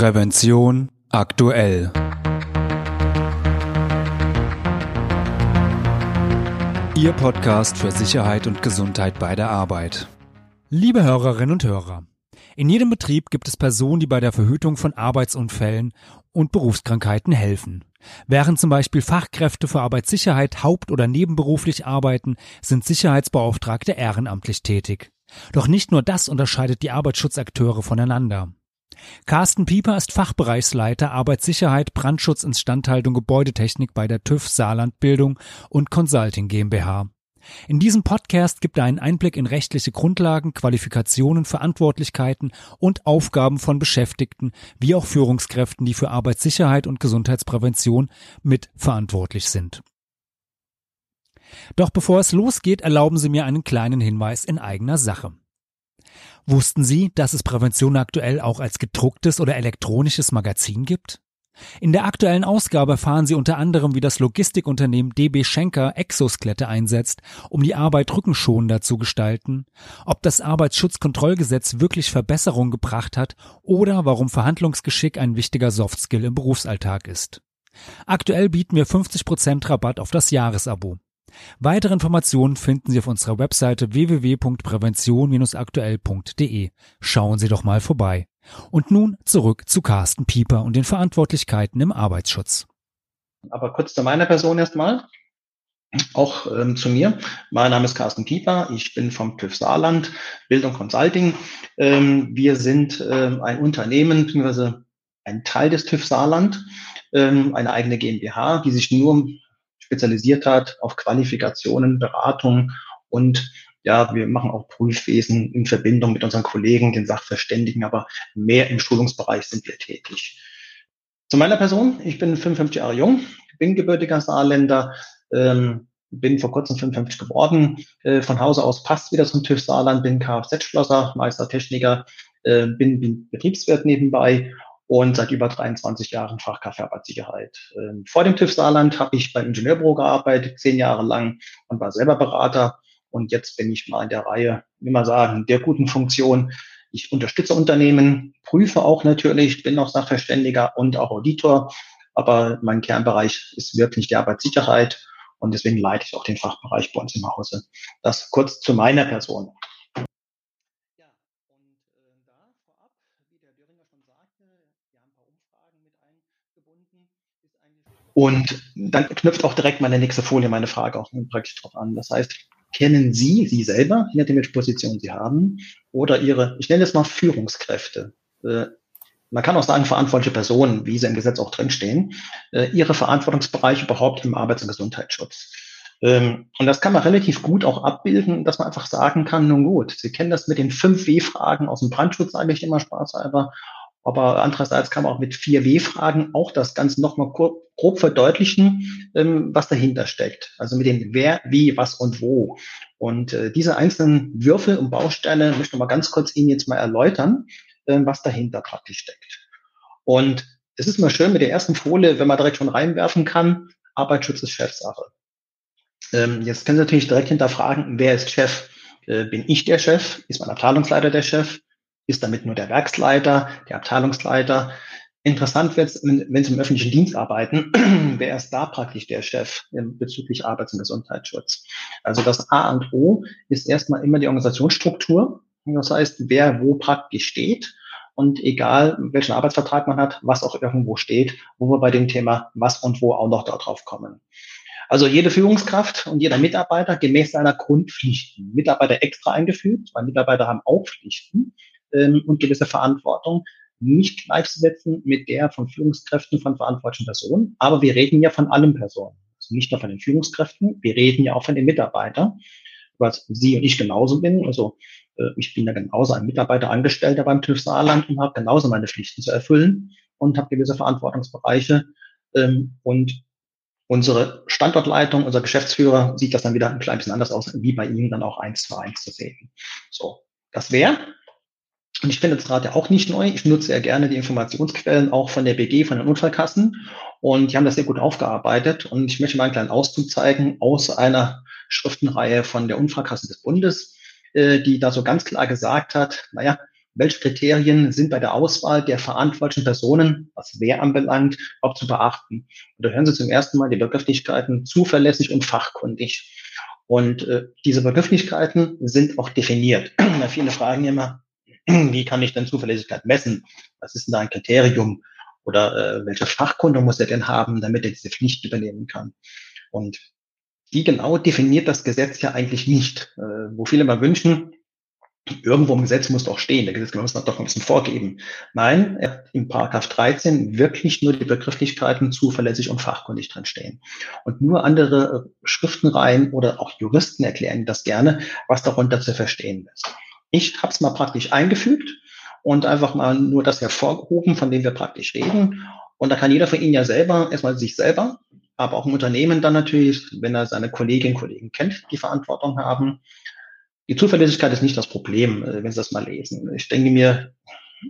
Prävention aktuell. Ihr Podcast für Sicherheit und Gesundheit bei der Arbeit. Liebe Hörerinnen und Hörer, in jedem Betrieb gibt es Personen, die bei der Verhütung von Arbeitsunfällen und Berufskrankheiten helfen. Während zum Beispiel Fachkräfte für Arbeitssicherheit haupt- oder nebenberuflich arbeiten, sind Sicherheitsbeauftragte ehrenamtlich tätig. Doch nicht nur das unterscheidet die Arbeitsschutzakteure voneinander. Carsten Pieper ist Fachbereichsleiter Arbeitssicherheit, Brandschutz, Instandhaltung, Gebäudetechnik bei der TÜV Saarland Bildung und Consulting GmbH. In diesem Podcast gibt er einen Einblick in rechtliche Grundlagen, Qualifikationen, Verantwortlichkeiten und Aufgaben von Beschäftigten wie auch Führungskräften, die für Arbeitssicherheit und Gesundheitsprävention mit verantwortlich sind. Doch bevor es losgeht, erlauben Sie mir einen kleinen Hinweis in eigener Sache. Wussten Sie, dass es Prävention aktuell auch als gedrucktes oder elektronisches Magazin gibt? In der aktuellen Ausgabe erfahren Sie unter anderem, wie das Logistikunternehmen DB Schenker Exoskelette einsetzt, um die Arbeit rückenschonender zu gestalten, ob das Arbeitsschutzkontrollgesetz wirklich Verbesserungen gebracht hat oder warum Verhandlungsgeschick ein wichtiger Softskill im Berufsalltag ist. Aktuell bieten wir 50% Rabatt auf das Jahresabo. Weitere Informationen finden Sie auf unserer Webseite www.prävention-aktuell.de. Schauen Sie doch mal vorbei. Und nun zurück zu Carsten Pieper und den Verantwortlichkeiten im Arbeitsschutz. Aber kurz zu meiner Person erstmal. Auch ähm, zu mir. Mein Name ist Carsten Pieper. Ich bin vom TÜV Saarland, Bildung Consulting. Ähm, wir sind ähm, ein Unternehmen, beziehungsweise ein Teil des TÜV Saarland, ähm, eine eigene GmbH, die sich nur spezialisiert hat auf Qualifikationen, Beratung und ja, wir machen auch Prüfwesen in Verbindung mit unseren Kollegen, den Sachverständigen, aber mehr im Schulungsbereich sind wir tätig. Zu meiner Person, ich bin 55 Jahre jung, bin gebürtiger Saarländer, ähm, bin vor kurzem 55 geworden, äh, von Hause aus passt wieder zum TÜV Saarland, bin Kfz-Schlosser, Meistertechniker, äh, bin, bin Betriebswirt nebenbei und seit über 23 Jahren Fachkraft Arbeitssicherheit. Ähm, vor dem TÜV Saarland habe ich beim Ingenieurbüro gearbeitet, zehn Jahre lang und war selber Berater. Und jetzt bin ich mal in der Reihe, wie man sagen, der guten Funktion. Ich unterstütze Unternehmen, prüfe auch natürlich, bin auch Sachverständiger und auch Auditor. Aber mein Kernbereich ist wirklich die Arbeitssicherheit. Und deswegen leite ich auch den Fachbereich bei uns im Hause. Das kurz zu meiner Person. Und dann knüpft auch direkt meine nächste Folie, meine Frage auch praktisch drauf an. Das heißt, kennen Sie, Sie selber, je nachdem, welche Position Sie haben, oder Ihre, ich nenne es mal Führungskräfte, äh, man kann auch sagen verantwortliche Personen, wie sie im Gesetz auch drinstehen, äh, ihre Verantwortungsbereiche überhaupt im Arbeits- und Gesundheitsschutz. Ähm, und das kann man relativ gut auch abbilden, dass man einfach sagen kann, nun gut, Sie kennen das mit den fünf W-Fragen aus dem Brandschutz, sage ich immer spaßhalber, aber andererseits kann man auch mit vier W-Fragen auch das Ganze nochmal grob verdeutlichen, ähm, was dahinter steckt. Also mit dem Wer, Wie, Was und Wo. Und äh, diese einzelnen Würfel und Bausteine möchte ich mal ganz kurz Ihnen jetzt mal erläutern, äh, was dahinter praktisch steckt. Und es ist mal schön mit der ersten Folie, wenn man direkt schon reinwerfen kann, Arbeitsschutz ist Chefsache. Ähm, jetzt können Sie natürlich direkt hinterfragen, wer ist Chef? Äh, bin ich der Chef? Ist mein Abteilungsleiter der Chef? Ist damit nur der Werksleiter, der Abteilungsleiter. Interessant wird es, wenn Sie im öffentlichen Dienst arbeiten, wer ist da praktisch der Chef bezüglich Arbeits- und Gesundheitsschutz? Also das A und O ist erstmal immer die Organisationsstruktur. Das heißt, wer wo praktisch steht und egal welchen Arbeitsvertrag man hat, was auch irgendwo steht, wo wir bei dem Thema was und wo auch noch darauf kommen. Also jede Führungskraft und jeder Mitarbeiter gemäß seiner Grundpflichten. Mitarbeiter extra eingefügt, weil Mitarbeiter haben auch Pflichten ähm, und gewisse Verantwortung nicht gleichzusetzen mit der von Führungskräften von verantwortlichen Personen. Aber wir reden ja von allen Personen. Also nicht nur von den Führungskräften, wir reden ja auch von den Mitarbeitern, was Sie und ich genauso bin. Also äh, ich bin ja genauso ein Mitarbeiter, Angestellter beim TÜV Saarland und habe genauso meine Pflichten zu erfüllen und habe gewisse Verantwortungsbereiche. Ähm, und unsere Standortleitung, unser Geschäftsführer sieht das dann wieder ein klein bisschen anders aus, wie bei Ihnen dann auch eins zu eins zu sehen. So, das wäre und Rad ja auch nicht neu. Ich nutze ja gerne die Informationsquellen auch von der BG, von den Unfallkassen. Und die haben das sehr gut aufgearbeitet. Und ich möchte mal einen kleinen Auszug zeigen aus einer Schriftenreihe von der Unfallkasse des Bundes, äh, die da so ganz klar gesagt hat, naja, welche Kriterien sind bei der Auswahl der verantwortlichen Personen, was wer anbelangt, auch zu beachten. Und da hören Sie zum ersten Mal die Begrifflichkeiten zuverlässig und fachkundig. Und äh, diese Begrifflichkeiten sind auch definiert. viele fragen immer, wie kann ich denn Zuverlässigkeit messen? Was ist denn da ein Kriterium? Oder äh, welche Fachkunde muss er denn haben, damit er diese Pflicht übernehmen kann? Und die genau definiert das Gesetz ja eigentlich nicht. Äh, wo viele mal wünschen, irgendwo im Gesetz muss doch stehen, der Gesetzgeber muss doch ein bisschen vorgeben. Nein, er hat im Paragraph 13 wirklich nur die Begrifflichkeiten zuverlässig und fachkundig drin stehen. Und nur andere Schriftenreihen oder auch Juristen erklären das gerne, was darunter zu verstehen ist. Ich habe es mal praktisch eingefügt und einfach mal nur das hervorgehoben, von dem wir praktisch reden. Und da kann jeder von Ihnen ja selber erstmal sich selber, aber auch im Unternehmen dann natürlich, wenn er seine Kolleginnen und Kollegen kennt, die Verantwortung haben. Die Zuverlässigkeit ist nicht das Problem, äh, wenn Sie das mal lesen. Ich denke mir,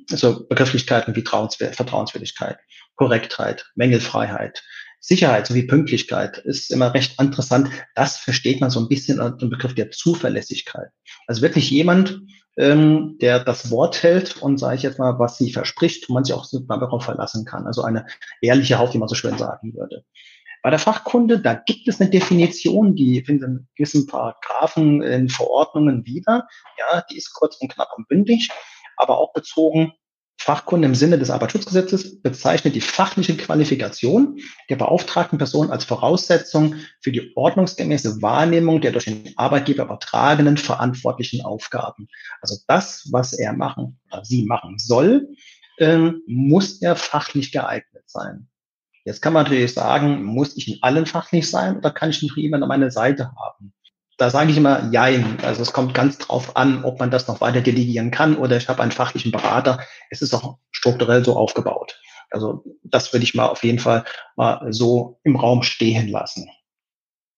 so Begrifflichkeiten wie Vertrauenswürdigkeit, Korrektheit, Mängelfreiheit, Sicherheit sowie Pünktlichkeit ist immer recht interessant. Das versteht man so ein bisschen unter dem Begriff der Zuverlässigkeit. Also wirklich jemand, ähm, der das Wort hält und sage ich jetzt mal, was sie verspricht, man sich auch darauf verlassen kann. Also eine ehrliche Haut, wie man so schön sagen würde. Bei der Fachkunde, da gibt es eine Definition, die finden in gewissen Paragraphen in Verordnungen wieder. Ja, die ist kurz und knapp und bündig, aber auch bezogen Fachkunde im Sinne des Arbeitsschutzgesetzes bezeichnet die fachliche Qualifikation der beauftragten Person als Voraussetzung für die ordnungsgemäße Wahrnehmung der durch den Arbeitgeber übertragenen verantwortlichen Aufgaben. Also das, was er machen oder sie machen soll, ähm, muss er fachlich geeignet sein. Jetzt kann man natürlich sagen, muss ich in allen fachlich sein oder kann ich noch jemanden an meiner Seite haben? Da sage ich immer Jein. Also es kommt ganz drauf an, ob man das noch weiter delegieren kann oder ich habe einen fachlichen Berater. Es ist auch strukturell so aufgebaut. Also das würde ich mal auf jeden Fall mal so im Raum stehen lassen.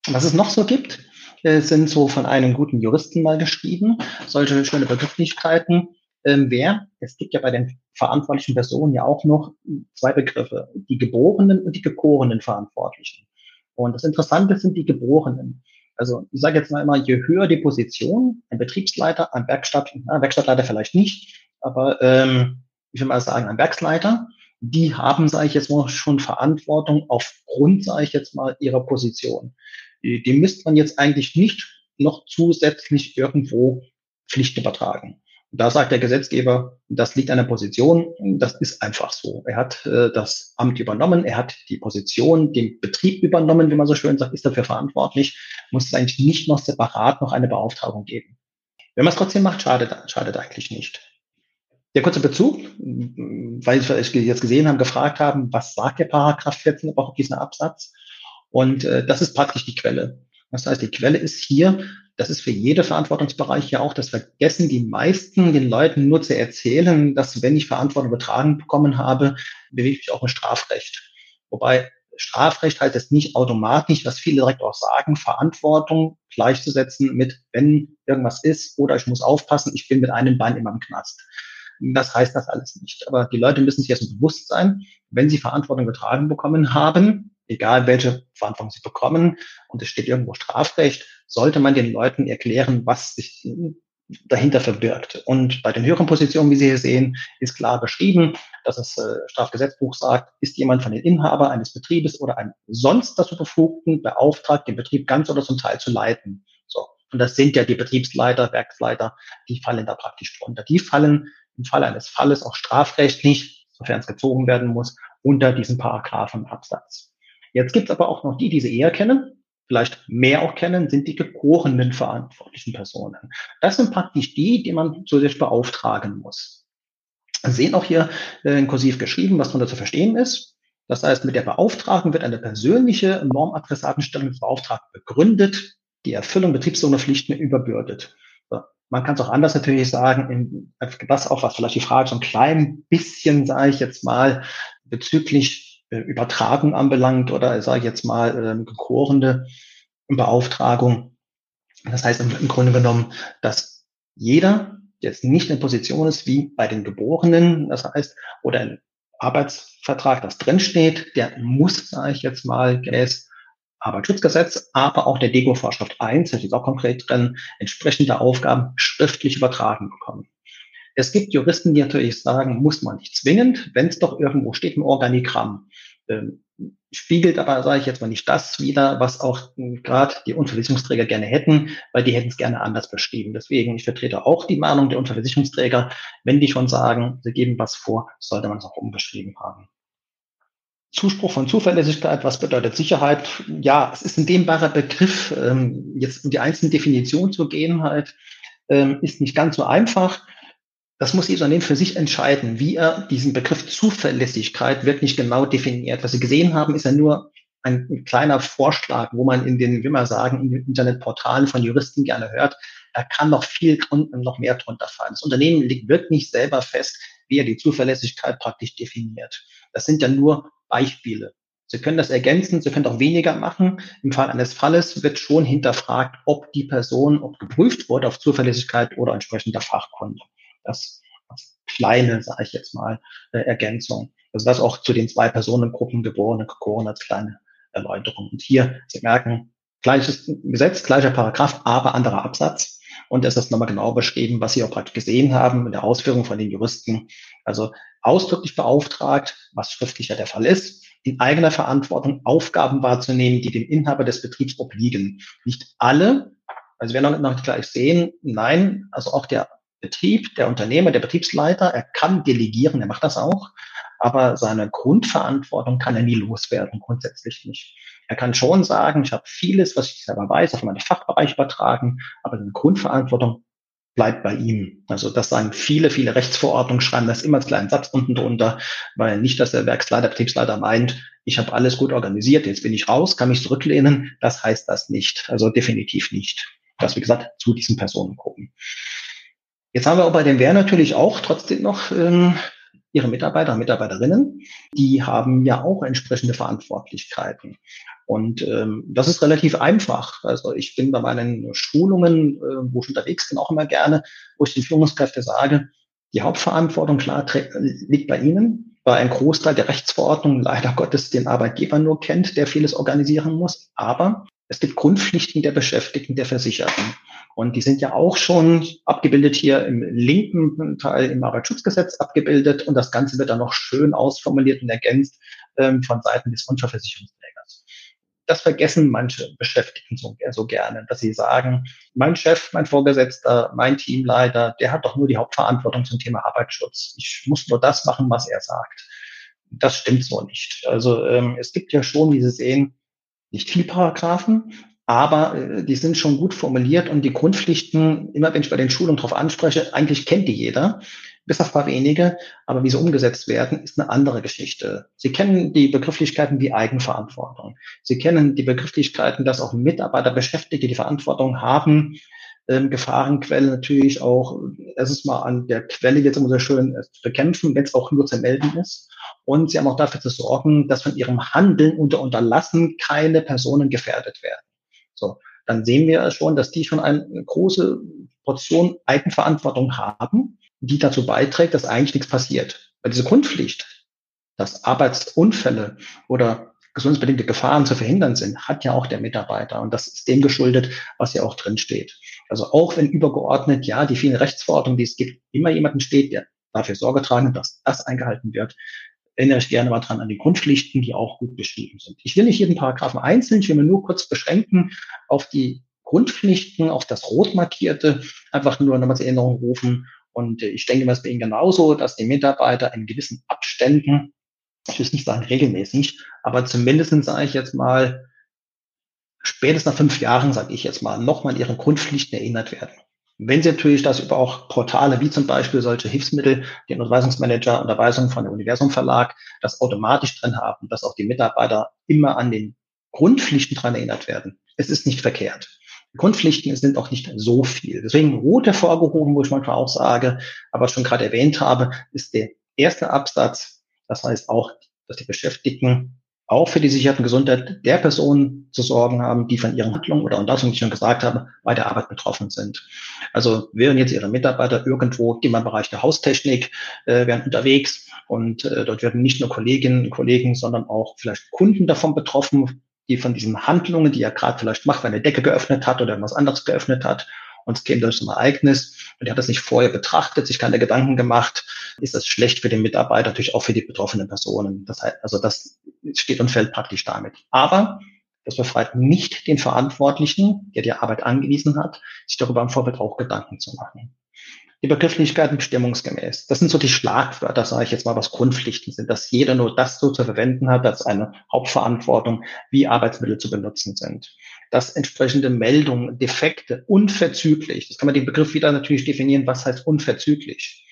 Was es noch so gibt, äh, sind so von einem guten Juristen mal geschrieben, solche schöne Begrifflichkeiten. Ähm, wer? Es gibt ja bei den verantwortlichen Personen ja auch noch zwei Begriffe, die Geborenen und die geborenen Verantwortlichen. Und das Interessante sind die Geborenen. Also ich sage jetzt mal immer, je höher die Position, ein Betriebsleiter, ein Werkstatt, na, Werkstattleiter vielleicht nicht, aber ähm, ich will mal sagen, ein Werksleiter, die haben, sage ich jetzt mal, schon Verantwortung aufgrund, sage ich jetzt mal, ihrer Position. Die, die müsste man jetzt eigentlich nicht noch zusätzlich irgendwo Pflicht übertragen. Da sagt der Gesetzgeber, das liegt an der Position, das ist einfach so. Er hat äh, das Amt übernommen, er hat die Position, den Betrieb übernommen, wie man so schön sagt, ist dafür verantwortlich, muss es eigentlich nicht noch separat noch eine Beauftragung geben. Wenn man es trotzdem macht, schadet, schadet eigentlich nicht. Der kurze Bezug, weil wir jetzt gesehen haben, gefragt haben, was sagt der Paragraph 14 aber auch diesen Absatz? Und äh, das ist praktisch die Quelle. Das heißt, die Quelle ist hier das ist für jede Verantwortungsbereich ja auch, das vergessen die meisten den Leuten nur zu erzählen, dass wenn ich Verantwortung übertragen bekommen habe, bewege ich mich auch im Strafrecht. Wobei Strafrecht heißt es nicht automatisch, was viele direkt auch sagen, Verantwortung gleichzusetzen mit, wenn irgendwas ist oder ich muss aufpassen, ich bin mit einem Bein immer im Knast. Das heißt das alles nicht. Aber die Leute müssen sich erstmal bewusst sein, wenn sie Verantwortung übertragen bekommen haben, egal welche Verantwortung sie bekommen, und es steht irgendwo Strafrecht, sollte man den Leuten erklären, was sich dahinter verbirgt. Und bei den höheren Positionen, wie Sie hier sehen, ist klar beschrieben, dass das äh, Strafgesetzbuch sagt, ist jemand von den Inhaber eines Betriebes oder einem sonst dazu Befugten beauftragt, den Betrieb ganz oder zum Teil zu leiten. So. Und das sind ja die Betriebsleiter, Werksleiter, die fallen da praktisch drunter. Die fallen im Fall eines Falles auch strafrechtlich, sofern es gezogen werden muss, unter diesen Paragraphen Absatz. Jetzt gibt es aber auch noch die, die Sie eher kennen, vielleicht mehr auch kennen, sind die geborenen verantwortlichen Personen. Das sind praktisch die, die man zu sich beauftragen muss. Sie sehen auch hier äh, in Kursiv geschrieben, was darunter zu verstehen ist. Das heißt, mit der Beauftragung wird eine persönliche Normadressatenstellung des Beauftragten begründet, die Erfüllung betriebsloser Pflichten überbürdet. Man kann es auch anders natürlich sagen, in, das auch was vielleicht die Frage so ein klein bisschen, sage ich jetzt mal, bezüglich Übertragung anbelangt oder sage ich jetzt mal äh, gekorene Beauftragung. Das heißt im, Grunde genommen, dass jeder, der jetzt nicht in Position ist wie bei den Geborenen, das heißt, oder ein Arbeitsvertrag, das drinsteht, der muss, sage ich jetzt mal, gemäß Arbeitsschutzgesetz, aber auch der Deko-Vorschrift 1, das ist auch konkret drin, entsprechende Aufgaben schriftlich übertragen bekommen. Es gibt Juristen, die natürlich sagen, muss man nicht zwingend, wenn es doch irgendwo steht im Organigramm. Ähm, spiegelt aber, sage ich jetzt mal, nicht das wieder, was auch gerade die Unversicherungsträger gerne hätten, weil die hätten es gerne anders beschrieben. Deswegen, ich vertrete auch die Meinung der Unversicherungsträger, wenn die schon sagen, sie geben was vor, sollte man es auch umbeschrieben haben. Zuspruch von Zuverlässigkeit, was bedeutet Sicherheit? Ja, es ist ein dehnbarer Begriff. Ähm, jetzt in die einzelnen Definitionen zu gehen halt, ähm, ist nicht ganz so einfach. Das muss jeder Unternehmen für sich entscheiden, wie er diesen Begriff Zuverlässigkeit wirklich genau definiert. Was Sie gesehen haben, ist ja nur ein, ein kleiner Vorschlag, wo man in den, wie man sagen, in den Internetportalen von Juristen gerne hört. Da kann noch viel und noch mehr drunter fallen. Das Unternehmen legt wirklich selber fest, wie er die Zuverlässigkeit praktisch definiert. Das sind ja nur Beispiele. Sie können das ergänzen, Sie können auch weniger machen. Im Fall eines Falles wird schon hinterfragt, ob die Person, ob geprüft wurde auf Zuverlässigkeit oder entsprechender Fachkunde. Das als kleine, sage ich jetzt mal, äh, Ergänzung. Also das auch zu den zwei Personengruppen geboren geboren als kleine Erläuterung. Und hier, Sie merken, gleiches Gesetz, gleicher Paragraph, aber anderer Absatz. Und es ist nochmal genau beschrieben, was Sie auch gerade gesehen haben in der Ausführung von den Juristen. Also ausdrücklich beauftragt, was schriftlich ja der Fall ist, in eigener Verantwortung Aufgaben wahrzunehmen, die dem Inhaber des Betriebs obliegen. Nicht alle, also wir werden noch gleich sehen, nein, also auch der Betrieb, der Unternehmer, der Betriebsleiter, er kann delegieren, er macht das auch, aber seine Grundverantwortung kann er nie loswerden, grundsätzlich nicht. Er kann schon sagen, ich habe vieles, was ich selber weiß, auf meinen Fachbereich übertragen, aber seine Grundverantwortung bleibt bei ihm. Also das sagen viele, viele Rechtsverordnungen, schreiben das immer als kleinen Satz unten drunter, weil nicht, dass der Werksleiter, Betriebsleiter meint, ich habe alles gut organisiert, jetzt bin ich raus, kann mich zurücklehnen. Das heißt das nicht. Also definitiv nicht. Das, wie gesagt, zu diesen Personen gucken. Jetzt haben wir auch bei dem Wehr natürlich auch trotzdem noch ähm, ihre Mitarbeiter und Mitarbeiterinnen, die haben ja auch entsprechende Verantwortlichkeiten. Und ähm, das ist relativ einfach. Also ich bin bei meinen Schulungen, äh, wo ich unterwegs bin, auch immer gerne, wo ich den Führungskräften sage, die Hauptverantwortung klar liegt bei Ihnen, weil ein Großteil der Rechtsverordnung leider Gottes den Arbeitgeber nur kennt, der vieles organisieren muss. Aber es gibt Grundpflichten der Beschäftigten, der Versicherten. Und die sind ja auch schon abgebildet hier im linken Teil im Arbeitsschutzgesetz abgebildet. Und das Ganze wird dann noch schön ausformuliert und ergänzt ähm, von Seiten des Unfallversicherungsträgers. Das vergessen manche Beschäftigten so, so gerne, dass sie sagen, mein Chef, mein Vorgesetzter, mein Teamleiter, der hat doch nur die Hauptverantwortung zum Thema Arbeitsschutz. Ich muss nur das machen, was er sagt. Das stimmt so nicht. Also ähm, es gibt ja schon, wie Sie sehen, nicht viel Paragraphen, aber äh, die sind schon gut formuliert und die Grundpflichten, immer wenn ich bei den Schulungen darauf anspreche, eigentlich kennt die jeder, bis auf paar wenige, aber wie sie umgesetzt werden, ist eine andere Geschichte. Sie kennen die Begrifflichkeiten wie Eigenverantwortung. Sie kennen die Begrifflichkeiten, dass auch Mitarbeiter, Beschäftigte die Verantwortung haben, ähm, Gefahrenquelle natürlich auch erstens mal an der Quelle jetzt immer sehr schön äh, zu bekämpfen, wenn es auch nur zu melden ist. Und sie haben auch dafür zu sorgen, dass von ihrem Handeln unter Unterlassen keine Personen gefährdet werden. So, dann sehen wir schon, dass die schon eine große Portion Eigenverantwortung haben, die dazu beiträgt, dass eigentlich nichts passiert. Weil diese Grundpflicht, dass Arbeitsunfälle oder gesundheitsbedingte Gefahren zu verhindern sind, hat ja auch der Mitarbeiter. Und das ist dem geschuldet, was ja auch drin steht. Also auch wenn übergeordnet, ja, die vielen Rechtsverordnungen, die es gibt, immer jemanden steht, der dafür Sorge tragen, dass das eingehalten wird, erinnere ich gerne mal dran an die Grundpflichten, die auch gut beschrieben sind. Ich will nicht jeden Paragraphen einzeln, ich will mir nur kurz beschränken auf die Grundpflichten, auf das rot markierte, einfach nur nochmal zur Erinnerung rufen. Und ich denke, es bei Ihnen genauso, dass die Mitarbeiter in gewissen Abständen, ich will nicht sagen regelmäßig, aber zumindest sage ich jetzt mal, spätestens nach fünf Jahren, sage ich jetzt mal, nochmal an ihre Grundpflichten erinnert werden. Wenn Sie natürlich das über auch Portale wie zum Beispiel solche Hilfsmittel, den Unterweisungsmanager, Unterweisung von der Universum Verlag, das automatisch drin haben, dass auch die Mitarbeiter immer an den Grundpflichten dran erinnert werden. Es ist nicht verkehrt. Die Grundpflichten sind auch nicht so viel. Deswegen rot hervorgehoben, wo ich manchmal auch sage, aber schon gerade erwähnt habe, ist der erste Absatz. Das heißt auch, dass die Beschäftigten auch für die sicherte Gesundheit der Personen zu sorgen haben, die von ihren Handlungen oder Unterlassungen, die ich schon gesagt habe, bei der Arbeit betroffen sind. Also wären jetzt Ihre Mitarbeiter irgendwo, im Bereich der Haustechnik, äh, wären unterwegs und äh, dort werden nicht nur Kolleginnen und Kollegen, sondern auch vielleicht Kunden davon betroffen, die von diesen Handlungen, die er gerade vielleicht macht, wenn er Decke geöffnet hat oder was anderes geöffnet hat, und es käme durch ein Ereignis, Und die hat das nicht vorher betrachtet, sich keine Gedanken gemacht, ist das schlecht für den Mitarbeiter, natürlich auch für die betroffenen Personen. Das heißt, also das steht und fällt praktisch damit. Aber das befreit nicht den Verantwortlichen, der die Arbeit angewiesen hat, sich darüber im Vorfeld auch Gedanken zu machen. Die Begrifflichkeiten bestimmungsgemäß. Das sind so die Schlagwörter, sage ich jetzt mal, was Grundpflichten sind, dass jeder nur das so zu verwenden hat, als eine Hauptverantwortung, wie Arbeitsmittel zu benutzen sind. Dass entsprechende Meldungen, Defekte, unverzüglich, das kann man den Begriff wieder natürlich definieren, was heißt unverzüglich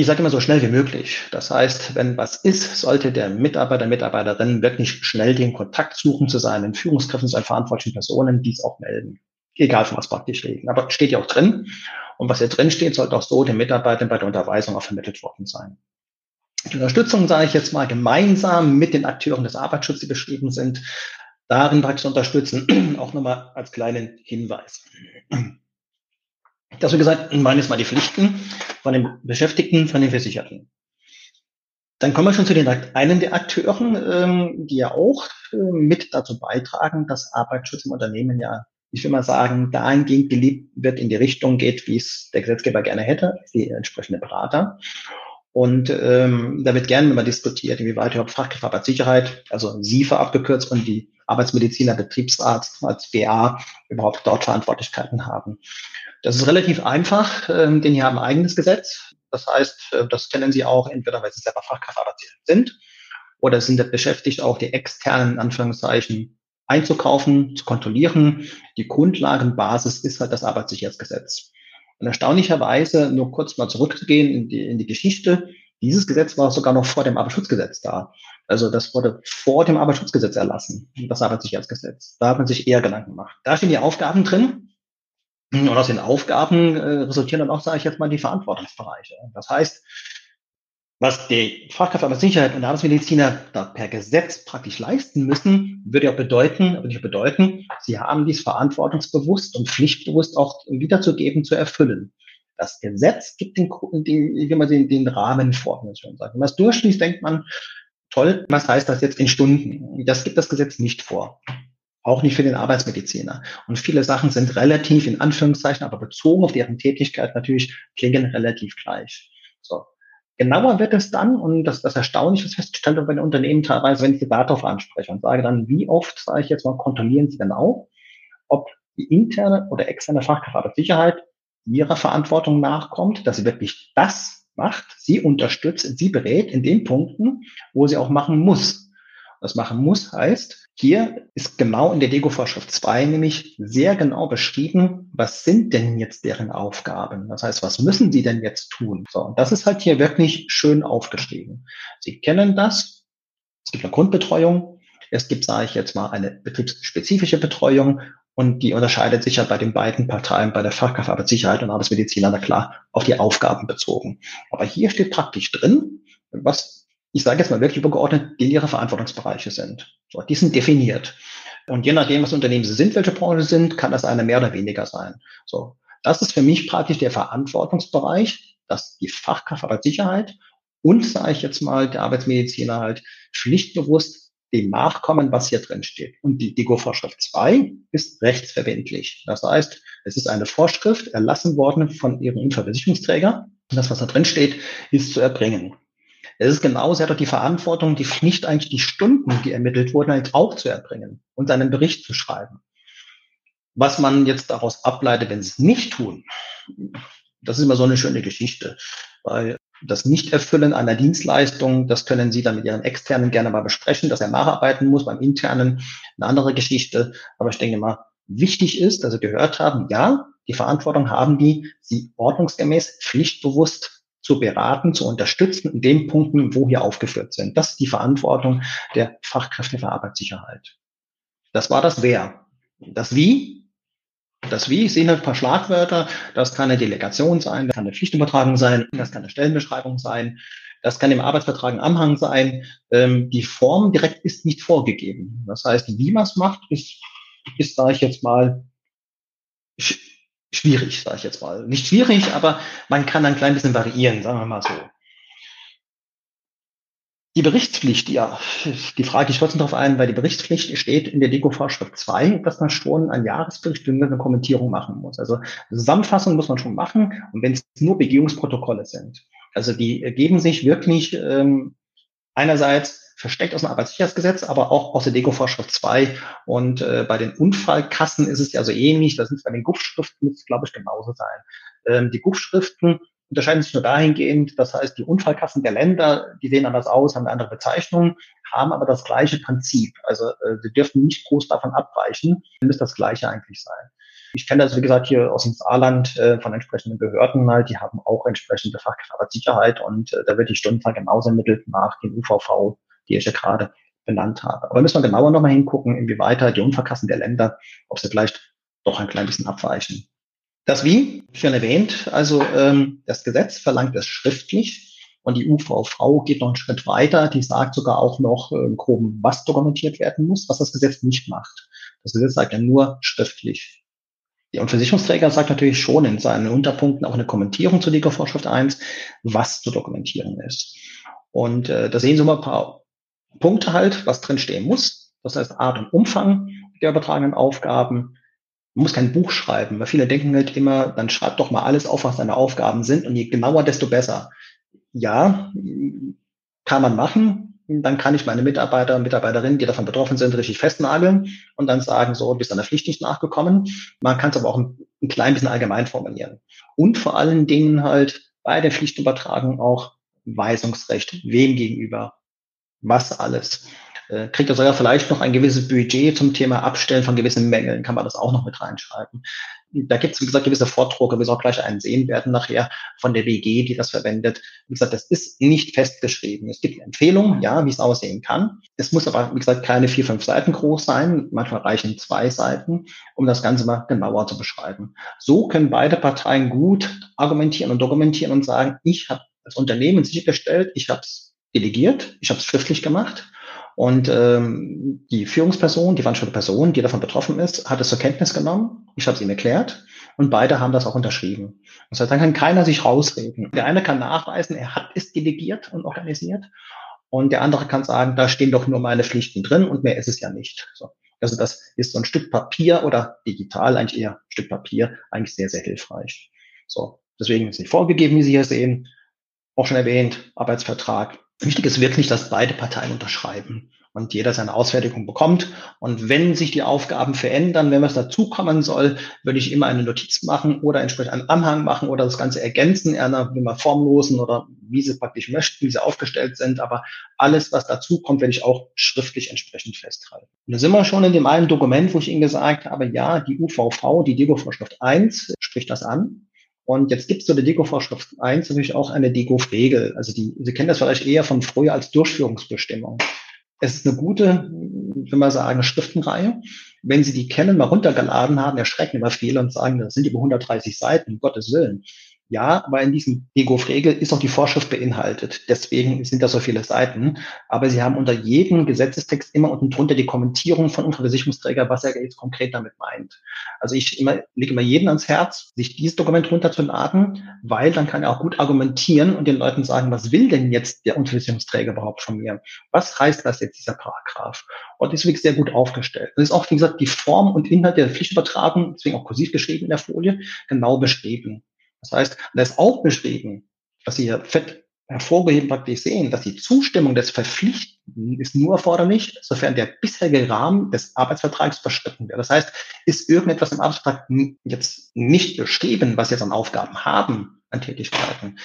ich sage immer so schnell wie möglich. Das heißt, wenn was ist, sollte der Mitarbeiter, Mitarbeiterin wirklich schnell den Kontakt suchen zu seinen Führungskräften, zu seinen verantwortlichen Personen, die es auch melden. Egal von was praktisch reden. Aber steht ja auch drin. Und was hier drin steht, sollte auch so den Mitarbeitern bei der Unterweisung auch vermittelt worden sein. Die Unterstützung, sage ich jetzt mal, gemeinsam mit den Akteuren des Arbeitsschutzes, die beschrieben sind, darin praktisch unterstützen. auch nochmal als kleinen Hinweis. Das, wie gesagt, waren jetzt mal die Pflichten von den Beschäftigten, von den Versicherten. Dann kommen wir schon zu den einen der Akteuren, ähm, die ja auch äh, mit dazu beitragen, dass Arbeitsschutz im Unternehmen ja, ich will mal sagen, dahingehend gelebt wird, in die Richtung geht, wie es der Gesetzgeber gerne hätte, die entsprechende Berater. Und ähm, da wird gerne immer diskutiert, inwieweit überhaupt Fachkraft Arbeitssicherheit, also SIFA abgekürzt und die Arbeitsmediziner, Betriebsarzt als BA überhaupt dort Verantwortlichkeiten haben. Das ist relativ einfach, ähm, denn die haben ein eigenes Gesetz. Das heißt, äh, das kennen sie auch entweder, weil sie selber Fachkraft sind oder sind beschäftigt, auch die externen, Anführungszeichen, einzukaufen, zu kontrollieren. Die Grundlagenbasis ist halt das Arbeitssicherheitsgesetz. Und erstaunlicherweise, nur kurz mal zurückzugehen in die, in die Geschichte, dieses Gesetz war sogar noch vor dem Arbeitsschutzgesetz da. Also das wurde vor dem Arbeitsschutzgesetz erlassen, das Arbeitssicherheitsgesetz. Da hat man sich eher Gedanken gemacht. Da stehen die Aufgaben drin. Und aus den Aufgaben äh, resultieren dann auch, sage ich jetzt mal, die Verantwortungsbereiche. Das heißt, was die Fachkräfte aber Sicherheit und Arbeitsmediziner da per Gesetz praktisch leisten müssen, würde ja bedeuten, würde ja bedeuten, sie haben dies verantwortungsbewusst und pflichtbewusst auch wiederzugeben, zu erfüllen. Das Gesetz gibt den, den, man den, den Rahmen vor, muss schon sagen. Wenn man es durchschließt, denkt man, toll, was heißt das jetzt in Stunden? Das gibt das Gesetz nicht vor. Auch nicht für den Arbeitsmediziner. Und viele Sachen sind relativ, in Anführungszeichen, aber bezogen auf deren Tätigkeit natürlich, klingen relativ gleich. So. Genauer wird es dann, und das, das Erstaunliche ist festgestellt den Unternehmen teilweise, wenn ich die darauf anspreche und sage dann, wie oft, sage ich jetzt mal, kontrollieren Sie denn auch, ob die interne oder externe Fachkraft Arbeitssicherheit ihrer Verantwortung nachkommt, dass sie wirklich das macht, sie unterstützt, sie berät in den Punkten, wo sie auch machen muss. Was machen muss heißt, hier ist genau in der Dego-Vorschrift 2 nämlich sehr genau beschrieben, was sind denn jetzt deren Aufgaben? Das heißt, was müssen sie denn jetzt tun? So, und das ist halt hier wirklich schön aufgeschrieben. Sie kennen das. Es gibt eine Grundbetreuung. Es gibt, sage ich jetzt mal, eine betriebsspezifische Betreuung und die unterscheidet sich ja bei den beiden Parteien, bei der Fachkraft Arbeitssicherheit und Arbeitsmediziner, na klar, auf die Aufgaben bezogen. Aber hier steht praktisch drin, was, ich sage jetzt mal wirklich übergeordnet, die ihre Verantwortungsbereiche sind. So, die sind definiert. Und je nachdem, was Unternehmen sie sind, welche Branche sind, kann das eine mehr oder weniger sein. So, das ist für mich praktisch der Verantwortungsbereich, dass die Fachkraft Arbeitssicherheit und, sage ich jetzt mal, der Arbeitsmediziner halt pflichtbewusst dem nachkommen, was hier drin steht. Und die DIGO-Vorschrift 2 ist rechtsverbindlich. Das heißt, es ist eine Vorschrift erlassen worden von ihrem Unfallversicherungsträger. Und das, was da drin steht, ist zu erbringen. Es ist genauso, er hat auch die Verantwortung, die Pflicht, eigentlich die Stunden, die ermittelt wurden, halt auch zu erbringen und einen Bericht zu schreiben. Was man jetzt daraus ableitet, wenn sie es nicht tun, das ist immer so eine schöne Geschichte. Weil das Nichterfüllen einer Dienstleistung, das können Sie dann mit Ihren Externen gerne mal besprechen, dass er nacharbeiten muss beim Internen, eine andere Geschichte. Aber ich denke mal, wichtig ist, dass Sie gehört haben, ja, die Verantwortung haben die, Sie ordnungsgemäß, pflichtbewusst zu beraten, zu unterstützen in den Punkten, wo hier aufgeführt sind. Das ist die Verantwortung der Fachkräfte für Arbeitssicherheit. Das war das Wer. Das Wie das Wie sind ein paar Schlagwörter. Das kann eine Delegation sein, das kann eine Pflichtübertragung sein, das kann eine Stellenbeschreibung sein, das kann im Arbeitsvertrag ein Anhang sein. Ähm, die Form direkt ist nicht vorgegeben. Das heißt, wie man es macht, ist, ist, sage ich jetzt mal, schwierig, sage ich jetzt mal. Nicht schwierig, aber man kann ein klein bisschen variieren, sagen wir mal so. Die Berichtspflicht, ja, die Frage ich trotzdem darauf ein, weil die Berichtspflicht steht in der DEGO-Vorschrift 2, dass man schon einen Jahresbericht und eine Kommentierung machen muss. Also Zusammenfassung muss man schon machen und wenn es nur Begehungsprotokolle sind. Also die geben sich wirklich ähm, einerseits versteckt aus dem Arbeitssicherheitsgesetz, aber auch aus der DEGO-Vorschrift 2. Und äh, bei den Unfallkassen ist es ja so ähnlich, das ist bei den GUF-Schriften, glaube ich, genauso sein. Ähm, die GUF-Schriften unterscheiden sich nur dahingehend, das heißt, die Unfallkassen der Länder, die sehen anders aus, haben eine andere Bezeichnung, haben aber das gleiche Prinzip. Also äh, sie dürfen nicht groß davon abweichen, müsste das gleiche eigentlich sein. Ich kenne das, wie gesagt, hier aus dem Saarland äh, von entsprechenden Behörden halt, die haben auch entsprechende Fachkräfte und äh, da wird die Stundenzahl genauso ermittelt nach dem UVV, die ich ja gerade benannt habe. Aber müssen wir genauer nochmal hingucken, inwieweit die Unfallkassen der Länder, ob sie vielleicht doch ein klein bisschen abweichen. Das wie, schon erwähnt, also ähm, das Gesetz verlangt es schriftlich und die UVV geht noch einen Schritt weiter. Die sagt sogar auch noch äh, grob, was dokumentiert werden muss, was das Gesetz nicht macht. Das Gesetz sagt ja nur schriftlich. Der Versicherungsträger sagt natürlich schon in seinen Unterpunkten auch eine Kommentierung zur DIGO-Vorschrift 1, was zu dokumentieren ist. Und äh, da sehen Sie mal ein paar Punkte halt, was drin stehen muss. Das heißt Art und Umfang der übertragenen Aufgaben, man muss kein Buch schreiben, weil viele denken halt immer, dann schreibt doch mal alles auf, was deine Aufgaben sind und je genauer, desto besser. Ja, kann man machen. Dann kann ich meine Mitarbeiter und Mitarbeiterinnen, die davon betroffen sind, richtig festnageln und dann sagen, so, du bist deiner Pflicht nicht nachgekommen. Man kann es aber auch ein, ein klein bisschen allgemein formulieren. Und vor allen Dingen halt bei der Pflichtübertragung auch Weisungsrecht. Wem gegenüber? Was alles? Äh, kriegt er sogar vielleicht noch ein gewisses Budget zum Thema Abstellen von gewissen Mängeln, kann man das auch noch mit reinschreiben. Da gibt es, wie gesagt, gewisse Vordrucke, wir auch gleich einen sehen werden nachher von der WG, die das verwendet. Wie gesagt, das ist nicht festgeschrieben. Es gibt eine Empfehlung, ja, wie es aussehen kann. Es muss aber, wie gesagt, keine vier, fünf Seiten groß sein. Manchmal reichen zwei Seiten, um das Ganze mal genauer zu beschreiben. So können beide Parteien gut argumentieren und dokumentieren und sagen, ich habe das Unternehmen sichergestellt, ich habe es delegiert, ich habe es schriftlich gemacht und ähm, die Führungsperson, die verantwortliche Person, die davon betroffen ist, hat es zur Kenntnis genommen. Ich habe es ihm erklärt und beide haben das auch unterschrieben. Das heißt, dann kann keiner sich rausreden. Der eine kann nachweisen, er hat es delegiert und organisiert. Und der andere kann sagen, da stehen doch nur meine Pflichten drin und mehr ist es ja nicht. So. Also das ist so ein Stück Papier oder digital eigentlich eher Stück Papier, eigentlich sehr, sehr hilfreich. So. Deswegen ist nicht vorgegeben, wie Sie hier sehen. Auch schon erwähnt, Arbeitsvertrag, Wichtig ist wirklich, dass beide Parteien unterschreiben und jeder seine Ausfertigung bekommt. Und wenn sich die Aufgaben verändern, wenn was dazukommen soll, würde ich immer eine Notiz machen oder entsprechend einen Anhang machen oder das Ganze ergänzen, einer wie man formlosen oder wie sie praktisch möchten, wie sie aufgestellt sind. Aber alles, was dazukommt, werde ich auch schriftlich entsprechend festhalten. Und da sind wir schon in dem einen Dokument, wo ich Ihnen gesagt habe, ja, die UVV, die DEGO-Vorschrift 1, spricht das an. Und jetzt gibt es so der DEGO-Vorschrift 1 natürlich auch eine DEGO-Regel. Also die, Sie kennen das vielleicht eher von früher als Durchführungsbestimmung. Es ist eine gute, wenn man sagen, Schriftenreihe. Wenn Sie die kennen, mal runtergeladen haben, erschrecken über viele und sagen, das sind über 130 Seiten, um Gottes Willen. Ja, aber in diesem Ego-Regel ist auch die Vorschrift beinhaltet. Deswegen sind da so viele Seiten. Aber Sie haben unter jedem Gesetzestext immer unten drunter die Kommentierung von unserem Versicherungsträger, was er jetzt konkret damit meint. Also ich immer, lege immer jeden ans Herz, sich dieses Dokument runterzuladen, weil dann kann er auch gut argumentieren und den Leuten sagen, was will denn jetzt der Unterversicherungsträger überhaupt von mir? Was heißt das jetzt, dieser Paragraph? Und wirklich sehr gut aufgestellt. Das ist auch, wie gesagt, die Form und Inhalt der Pflichtübertragung, deswegen auch kursiv geschrieben in der Folie, genau beschrieben. Das heißt, da ist auch beschrieben, was Sie hier fett hervorgeheben praktisch sehen, dass die Zustimmung des Verpflichtenden ist nur erforderlich, sofern der bisherige Rahmen des Arbeitsvertrags überschritten wird. Das heißt, ist irgendetwas im Arbeitsvertrag jetzt nicht beschrieben, was jetzt an Aufgaben haben, an Tätigkeiten,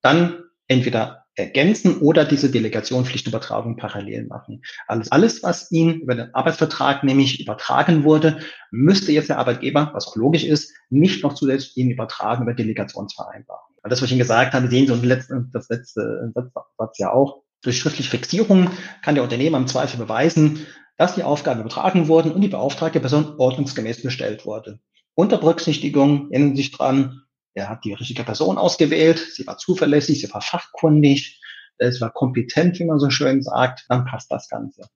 dann entweder ergänzen oder diese Delegation Pflichtübertragung parallel machen. Alles, alles, was Ihnen über den Arbeitsvertrag nämlich übertragen wurde, müsste jetzt der Arbeitgeber, was auch logisch ist, nicht noch zusätzlich Ihnen übertragen über Delegationsvereinbarung. Das, was ich Ihnen gesagt habe, sehen Sie und das letzte Satz ja auch. Durch schriftliche Fixierung kann der Unternehmer im Zweifel beweisen, dass die Aufgaben übertragen wurden und die beauftragte Person ordnungsgemäß bestellt wurde. Unter Berücksichtigung, erinnern Sie sich dran, er hat die richtige Person ausgewählt, sie war zuverlässig, sie war fachkundig, es war kompetent, wie man so schön sagt, dann passt das Ganze.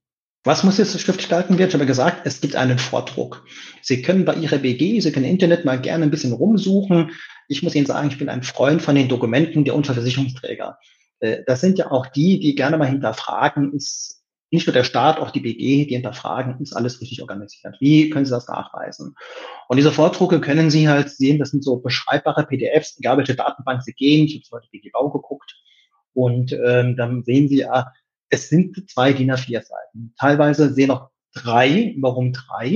Was muss jetzt schriftlich gehalten werden? Ich habe gesagt, es gibt einen Vordruck. Sie können bei Ihrer BG, Sie können im Internet mal gerne ein bisschen rumsuchen. Ich muss Ihnen sagen, ich bin ein Freund von den Dokumenten der Unterversicherungsträger. äh, das sind ja auch die, die gerne mal hinterfragen, ist nicht nur der Staat, auch die BG, die hinterfragen, ist alles richtig organisiert? Wie können Sie das nachweisen? Und diese Vordrucke können Sie halt sehen, das sind so beschreibbare PDFs, egal welche Datenbank Sie gehen. Ich habe zum Beispiel BGV geguckt und ähm, dann sehen Sie ja, es sind zwei DIN A4 Seiten. Teilweise sehen auch drei. Warum drei?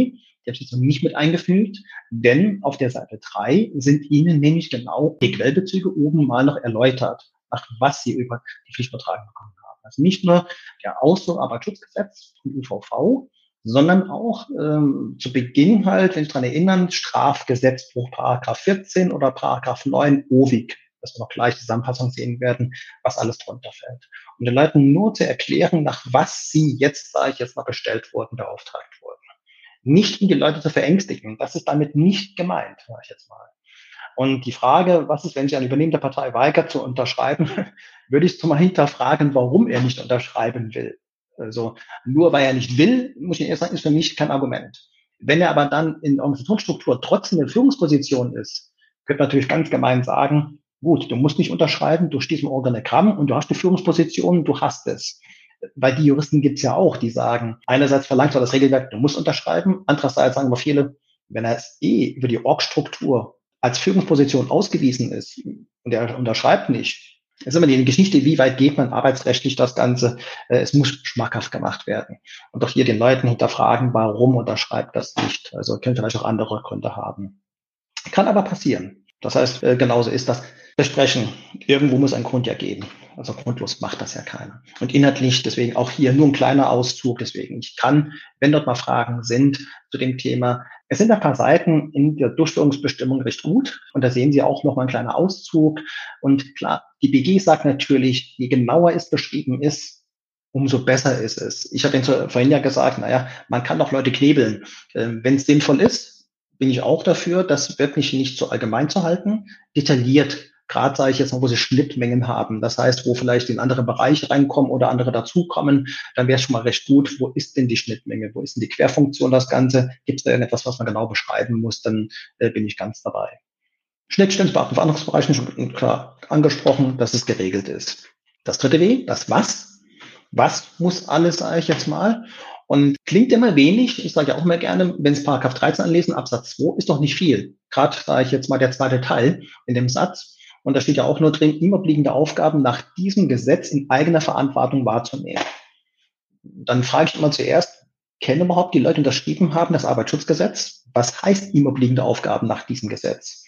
Die habe ich jetzt noch nicht mit eingefügt, denn auf der Seite drei sind Ihnen nämlich genau die Quellbezüge oben mal noch erläutert, nach was Sie über die Pflichtvertragung bekommen haben. Also nicht nur der Ausdruck Arbeitsschutzgesetz und UVV, sondern auch ähm, zu Beginn halt, wenn ich daran erinnern, Strafgesetzbuch Paragraph 14 oder Paragraph 9 OWIG, dass wir noch gleich Zusammenfassung sehen werden, was alles drunter fällt. Und den Leuten nur zu erklären, nach was sie jetzt, sage ich jetzt mal, bestellt wurden, beauftragt wurden. Nicht um die Leute zu verängstigen. Das ist damit nicht gemeint, sage ich jetzt mal. Und die Frage, was ist, wenn sich eine übernehmende Partei weigert zu unterschreiben, würde ich mal hinterfragen, warum er nicht unterschreiben will. Also nur weil er nicht will, muss ich ehrlich sagen, ist für mich kein Argument. Wenn er aber dann in Organisationsstruktur trotzdem in Führungsposition ist, könnte man natürlich ganz gemein sagen, gut, du musst nicht unterschreiben durch diesem Organigramm und du hast die Führungsposition, du hast es. Weil die Juristen gibt es ja auch, die sagen, einerseits verlangt zwar das Regelwerk, du musst unterschreiben, andererseits sagen aber viele, wenn er es eh über die Org-Struktur als Führungsposition ausgewiesen ist und er unterschreibt nicht, ist immer die Geschichte, wie weit geht man arbeitsrechtlich das Ganze. Äh, es muss schmackhaft gemacht werden. Und auch hier den Leuten hinterfragen, warum unterschreibt das nicht. Also könnte vielleicht auch andere Gründe haben. Kann aber passieren. Das heißt, äh, genauso ist das besprechen. Irgendwo muss ein Grund ja geben. Also grundlos macht das ja keiner. Und inhaltlich, deswegen auch hier nur ein kleiner Auszug. Deswegen, ich kann, wenn dort mal Fragen sind zu dem Thema, es sind ein paar Seiten in der Durchführungsbestimmung recht gut. Und da sehen Sie auch noch mal ein kleiner Auszug. Und klar, die BG sagt natürlich, je genauer es beschrieben ist, umso besser ist es. Ich habe Ihnen vorhin ja gesagt, naja, man kann doch Leute knebeln. Ähm, wenn es sinnvoll ist, bin ich auch dafür, das wirklich nicht so allgemein zu halten, detailliert gerade sage ich jetzt mal, wo sie Schnittmengen haben. Das heißt, wo vielleicht in andere Bereiche reinkommen oder andere dazukommen, dann wäre es schon mal recht gut, wo ist denn die Schnittmenge, wo ist denn die Querfunktion das Ganze? Gibt es da irgendetwas, was man genau beschreiben muss, dann äh, bin ich ganz dabei. Schnittstellenbeachtung für Anwendungsbereichen schon klar angesprochen, dass es geregelt ist. Das dritte W, das Was. Was muss alles, sage ich jetzt mal? Und klingt immer wenig. Ich sage ja auch immer gerne, wenn es Paragraph 13 anlesen, Absatz 2 ist doch nicht viel. Gerade sage ich jetzt mal der zweite Teil in dem Satz. Und da steht ja auch nur drin, überbliebene Aufgaben nach diesem Gesetz in eigener Verantwortung wahrzunehmen. Dann frage ich immer zuerst, kennen überhaupt die Leute, unterschrieben haben, das Arbeitsschutzgesetz? Was heißt ihm obliegende Aufgaben nach diesem Gesetz?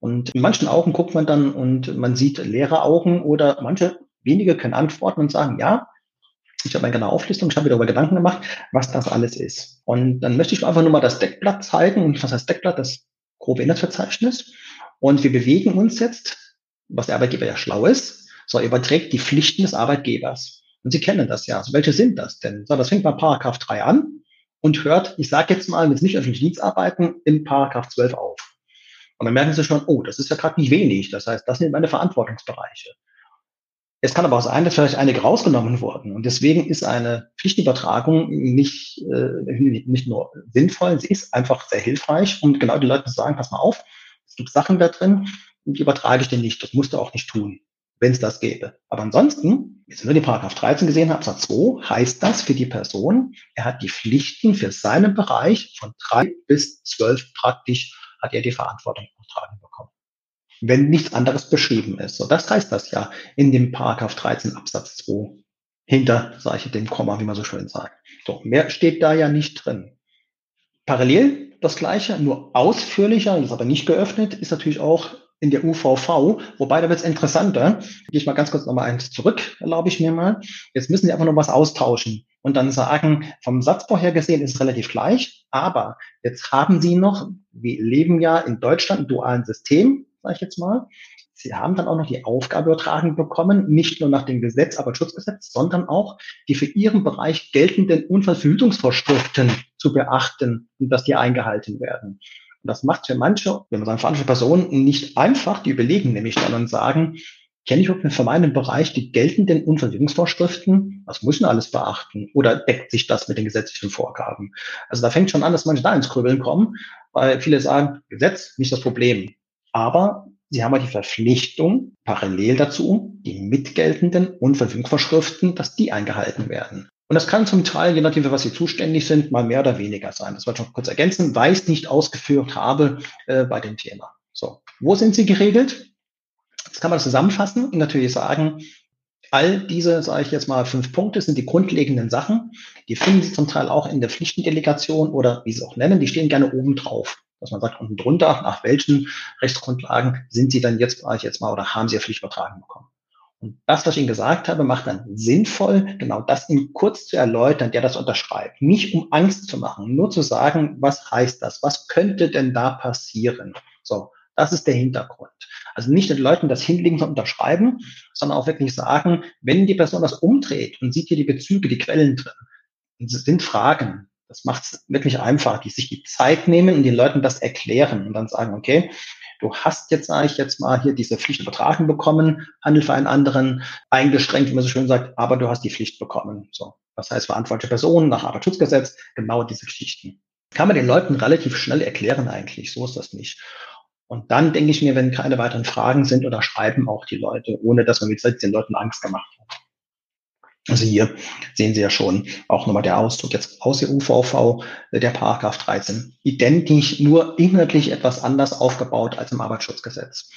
Und in manchen Augen guckt man dann und man sieht leere Augen oder manche wenige können antworten und sagen, ja, ich habe eine genaue Auflistung, ich habe mir darüber Gedanken gemacht, was das alles ist. Und dann möchte ich einfach nur mal das Deckblatt zeigen. Und was heißt Deckblatt? Das grobe Inhaltsverzeichnis. Und wir bewegen uns jetzt was der Arbeitgeber ja schlau ist, so überträgt die Pflichten des Arbeitgebers. Und Sie kennen das ja. Also welche sind das denn? So, das fängt bei Paragraph 3 an und hört, ich sage jetzt mal, wenn es nicht öffentlich Dienst arbeiten, in Paragraph 12 auf. Und dann merken Sie schon, oh, das ist ja gerade nicht wenig. Das heißt, das sind meine Verantwortungsbereiche. Es kann aber auch sein, dass vielleicht einige rausgenommen wurden. Und deswegen ist eine Pflichtübertragung nicht, äh, nicht nur sinnvoll, sie ist einfach sehr hilfreich, um genau die Leute zu sagen, pass mal auf, es gibt Sachen da drin, übertrage ich dir nicht. Das musst du auch nicht tun, wenn es das gäbe. Aber ansonsten, jetzt wenn wir die Paragraph 13 gesehen haben, Absatz 2, heißt das für die Person, er hat die Pflichten für seinen Bereich von drei bis zwölf praktisch, hat er die Verantwortung übertragen bekommen. Wenn nichts anderes beschrieben ist. So, das heißt das ja in dem Paragraph 13 Absatz 2 hinter, sage ich, dem Komma, wie man so schön sagt. So, mehr steht da ja nicht drin. Parallel das Gleiche, nur ausführlicher, das ist aber nicht geöffnet, ist natürlich auch in der UVV, wobei da wird es interessanter. Gehe ich mal ganz kurz nochmal eins zurück, erlaube ich mir mal. Jetzt müssen Sie einfach noch was austauschen und dann sagen, vom Satzbau her gesehen ist es relativ gleich, aber jetzt haben Sie noch, wir leben ja in Deutschland im dualen System, sage ich jetzt mal. Sie haben dann auch noch die Aufgabe übertragen bekommen, nicht nur nach dem Gesetz, aber Schutzgesetz, sondern auch die für Ihren Bereich geltenden Unfallverhütungsvorschriften zu beachten und dass die eingehalten werden. Und das macht für manche, wenn man sagen, für Personen nicht einfach, die überlegen nämlich dann und sagen, kenne ich überhaupt für meinen Bereich die geltenden Unversicherungsvorschriften? Was muss denn alles beachten? Oder deckt sich das mit den gesetzlichen Vorgaben? Also da fängt schon an, dass manche da ins Grübeln kommen, weil viele sagen, Gesetz, nicht das Problem. Aber Sie haben aber die Verpflichtung, parallel dazu, die mitgeltenden und Verfügungsvorschriften, dass die eingehalten werden. Und das kann zum Teil, je nachdem, für was Sie zuständig sind, mal mehr oder weniger sein. Das wollte ich noch kurz ergänzen, weil ich es nicht ausgeführt habe äh, bei dem Thema. So, wo sind sie geregelt? Das kann man zusammenfassen und natürlich sagen, all diese, sage ich jetzt mal, fünf Punkte sind die grundlegenden Sachen. Die finden Sie zum Teil auch in der Pflichtendelegation oder wie Sie es auch nennen, die stehen gerne oben drauf. Dass man sagt, unten drunter, nach welchen Rechtsgrundlagen sind Sie dann jetzt, sage ich jetzt mal, oder haben Sie ja Pflicht übertragen bekommen. Und das, was ich Ihnen gesagt habe, macht dann sinnvoll, genau das Ihnen kurz zu erläutern, der das unterschreibt. Nicht um Angst zu machen, nur zu sagen, was heißt das? Was könnte denn da passieren? So. Das ist der Hintergrund. Also nicht den Leuten das hinlegen und unterschreiben, sondern auch wirklich sagen, wenn die Person das umdreht und sieht hier die Bezüge, die Quellen drin, sind Fragen. Das macht es wirklich einfach, die sich die Zeit nehmen und den Leuten das erklären und dann sagen, okay, du hast jetzt, sage ich jetzt mal, hier diese Pflicht übertragen bekommen, Handel für einen anderen, eingeschränkt, wie man so schön sagt, aber du hast die Pflicht bekommen. So. Das heißt, verantwortliche Personen nach Arbeitsschutzgesetz, genau diese Geschichten. Kann man den Leuten relativ schnell erklären eigentlich, so ist das nicht. Und dann denke ich mir, wenn keine weiteren Fragen sind oder schreiben auch die Leute, ohne dass man mit den Leuten Angst gemacht hat. Also hier sehen Sie ja schon auch nochmal der Ausdruck jetzt aus der UVV, äh, der Paragraph 13. Identisch, nur inhaltlich etwas anders aufgebaut als im Arbeitsschutzgesetz.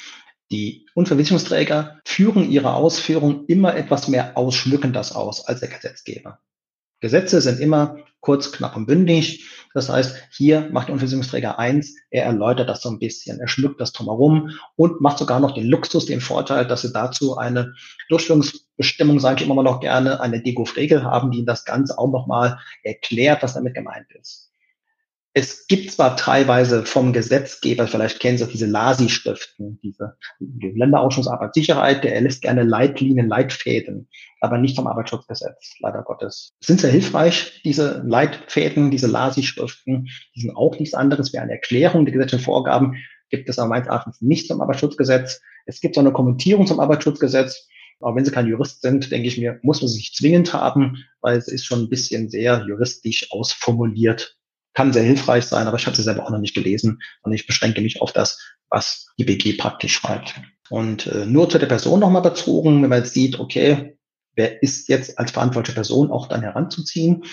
Die Unverwicklungsträger führen ihre Ausführung immer etwas mehr ausschmückendes aus als der Gesetzgeber. Gesetze sind immer kurz, knapp und bündig. Das heißt, hier macht der Unversicherungsträger eins, er erläutert das so ein bisschen, er schmückt das drumherum und macht sogar noch den Luxus, den Vorteil, dass sie dazu eine Durchführungsbestimmung, sage ich immer noch gerne, eine Degov-Regel haben, die das Ganze auch nochmal erklärt, was damit gemeint ist. Es gibt zwar teilweise vom Gesetzgeber, vielleicht kennen Sie auch diese LASI-Schriften, diese die Länderausschuss Arbeitssicherheit, der erlässt gerne Leitlinien, Leitfäden, aber nicht vom Arbeitsschutzgesetz, leider Gottes. Sind sehr hilfreich, diese Leitfäden, diese LASI-Schriften, die sind auch nichts anderes wie eine Erklärung der gesetzlichen Vorgaben, gibt es aber meines Erachtens nicht zum Arbeitsschutzgesetz. Es gibt so eine Kommentierung zum Arbeitsschutzgesetz, aber wenn Sie kein Jurist sind, denke ich mir, muss man sich zwingend haben, weil es ist schon ein bisschen sehr juristisch ausformuliert kann sehr hilfreich sein, aber ich habe sie selber auch noch nicht gelesen und ich beschränke mich auf das, was die BG praktisch schreibt. Und äh, nur zu der Person nochmal bezogen, wenn man jetzt sieht, okay, wer ist jetzt als verantwortliche Person auch dann heranzuziehen?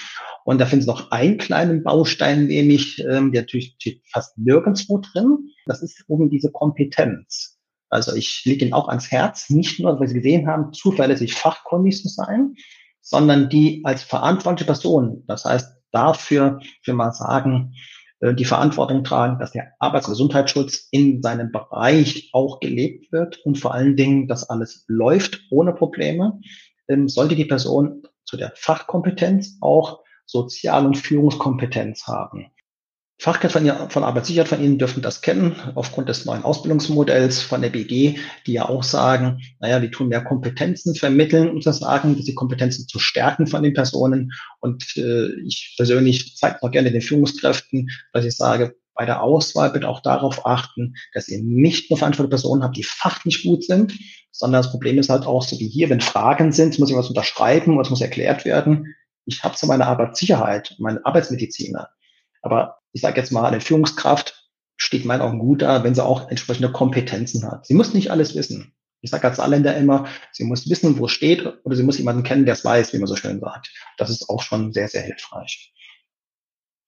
Und da finden Sie noch einen kleinen Baustein, nämlich, ähm, der natürlich steht fast nirgendwo drin. Das ist oben diese Kompetenz. Also ich lege Ihnen auch ans Herz, nicht nur, weil Sie gesehen haben, zuverlässig fachkundig zu sein, sondern die als verantwortliche Person, das heißt dafür, will mal sagen, äh, die Verantwortung tragen, dass der Arbeits- und Gesundheitsschutz in seinem Bereich auch gelebt wird und vor allen Dingen, dass alles läuft ohne Probleme, ähm, sollte die Person zu der Fachkompetenz auch Sozial- und Führungskompetenz haben. Fachkräfte von, von Arbeitssicherheit von Ihnen dürfen das kennen, aufgrund des neuen Ausbildungsmodells von der BG, die ja auch sagen, naja, wir tun mehr Kompetenzen vermitteln, um zu sagen, die Kompetenzen zu stärken von den Personen. Und äh, ich persönlich zeige auch gerne den Führungskräften, dass ich sage, bei der Auswahl bitte auch darauf achten, dass ihr nicht nur verantwortliche Personen habt, die fachlich gut sind, sondern das Problem ist halt auch so wie hier, wenn Fragen sind, muss ich was unterschreiben, was muss erklärt werden. Ich habe zwar meine Arbeitssicherheit, meine Arbeitsmediziner, aber ich sage jetzt mal, eine Führungskraft steht meinen Augen gut da, wenn sie auch entsprechende Kompetenzen hat. Sie muss nicht alles wissen. Ich sage als Saarländer immer, sie muss wissen, wo es steht, oder sie muss jemanden kennen, der es weiß, wie man so schön sagt. Das ist auch schon sehr, sehr hilfreich.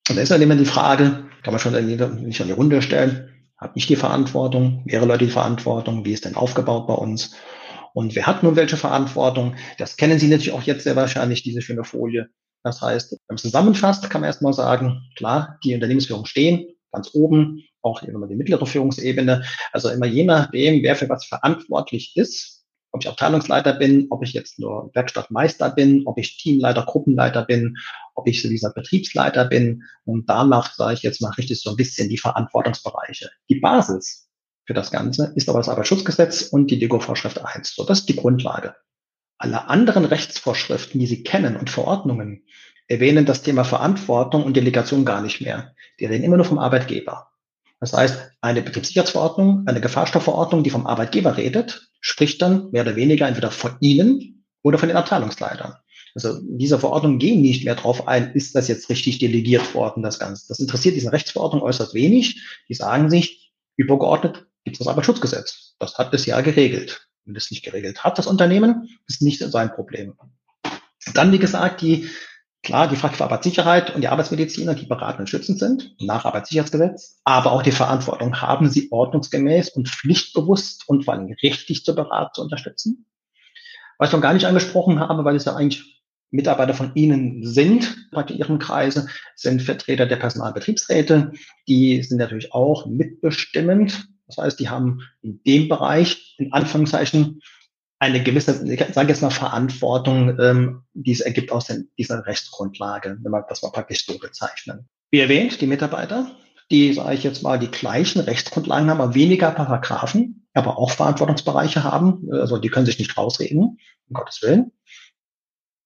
Und da ist dann immer die Frage, kann man schon nicht an die Runde stellen, habe ich die Verantwortung, mehrere Leute die Verantwortung, wie ist denn aufgebaut bei uns? Und wer hat nun welche Verantwortung? Das kennen Sie natürlich auch jetzt sehr wahrscheinlich, diese schöne Folie. Das heißt, wenn man es zusammenfasst, kann man erstmal sagen, klar, die Unternehmensführung stehen ganz oben, auch immer die mittlere Führungsebene. Also immer je nachdem, wer für was verantwortlich ist, ob ich Abteilungsleiter bin, ob ich jetzt nur Werkstattmeister bin, ob ich Teamleiter, Gruppenleiter bin, ob ich so dieser Betriebsleiter bin. Und danach sage ich jetzt mal richtig so ein bisschen die Verantwortungsbereiche. Die Basis für das Ganze ist aber das Arbeitsschutzgesetz und die DIGO-Vorschrift 1. So, das ist die Grundlage. Alle anderen Rechtsvorschriften, die Sie kennen und Verordnungen, erwähnen das Thema Verantwortung und Delegation gar nicht mehr. Die reden immer nur vom Arbeitgeber. Das heißt, eine Betriebssicherheitsverordnung, eine Gefahrstoffverordnung, die vom Arbeitgeber redet, spricht dann mehr oder weniger entweder von Ihnen oder von den Abteilungsleitern. Also diese Verordnungen gehen nicht mehr darauf ein, ist das jetzt richtig delegiert worden, das Ganze. Das interessiert diese Rechtsverordnung äußerst wenig. Die sagen sich, übergeordnet gibt es das Arbeitsschutzgesetz. Das hat das ja geregelt. Wenn das nicht geregelt hat, das Unternehmen, ist nicht sein Problem. Dann, wie gesagt, die, klar, die Frage für Arbeitssicherheit und die Arbeitsmediziner, die beratend und schützend sind, nach Arbeitssicherheitsgesetz, aber auch die Verantwortung, haben sie ordnungsgemäß und pflichtbewusst und vor allem richtig zu beraten, zu unterstützen. Was ich noch gar nicht angesprochen habe, weil es ja eigentlich Mitarbeiter von Ihnen sind, bei Ihrem Kreise, sind Vertreter der Personalbetriebsräte. Die sind natürlich auch mitbestimmend. Das heißt, die haben in dem Bereich, in Anführungszeichen, eine gewisse, ich sage jetzt mal, Verantwortung, ähm, die es ergibt aus den, dieser Rechtsgrundlage, wenn man das mal praktisch so bezeichnen. Wie erwähnt, die Mitarbeiter, die, sage ich jetzt mal, die gleichen Rechtsgrundlagen haben, aber weniger Paragraphen, aber auch Verantwortungsbereiche haben. Also die können sich nicht rausreden, um Gottes Willen.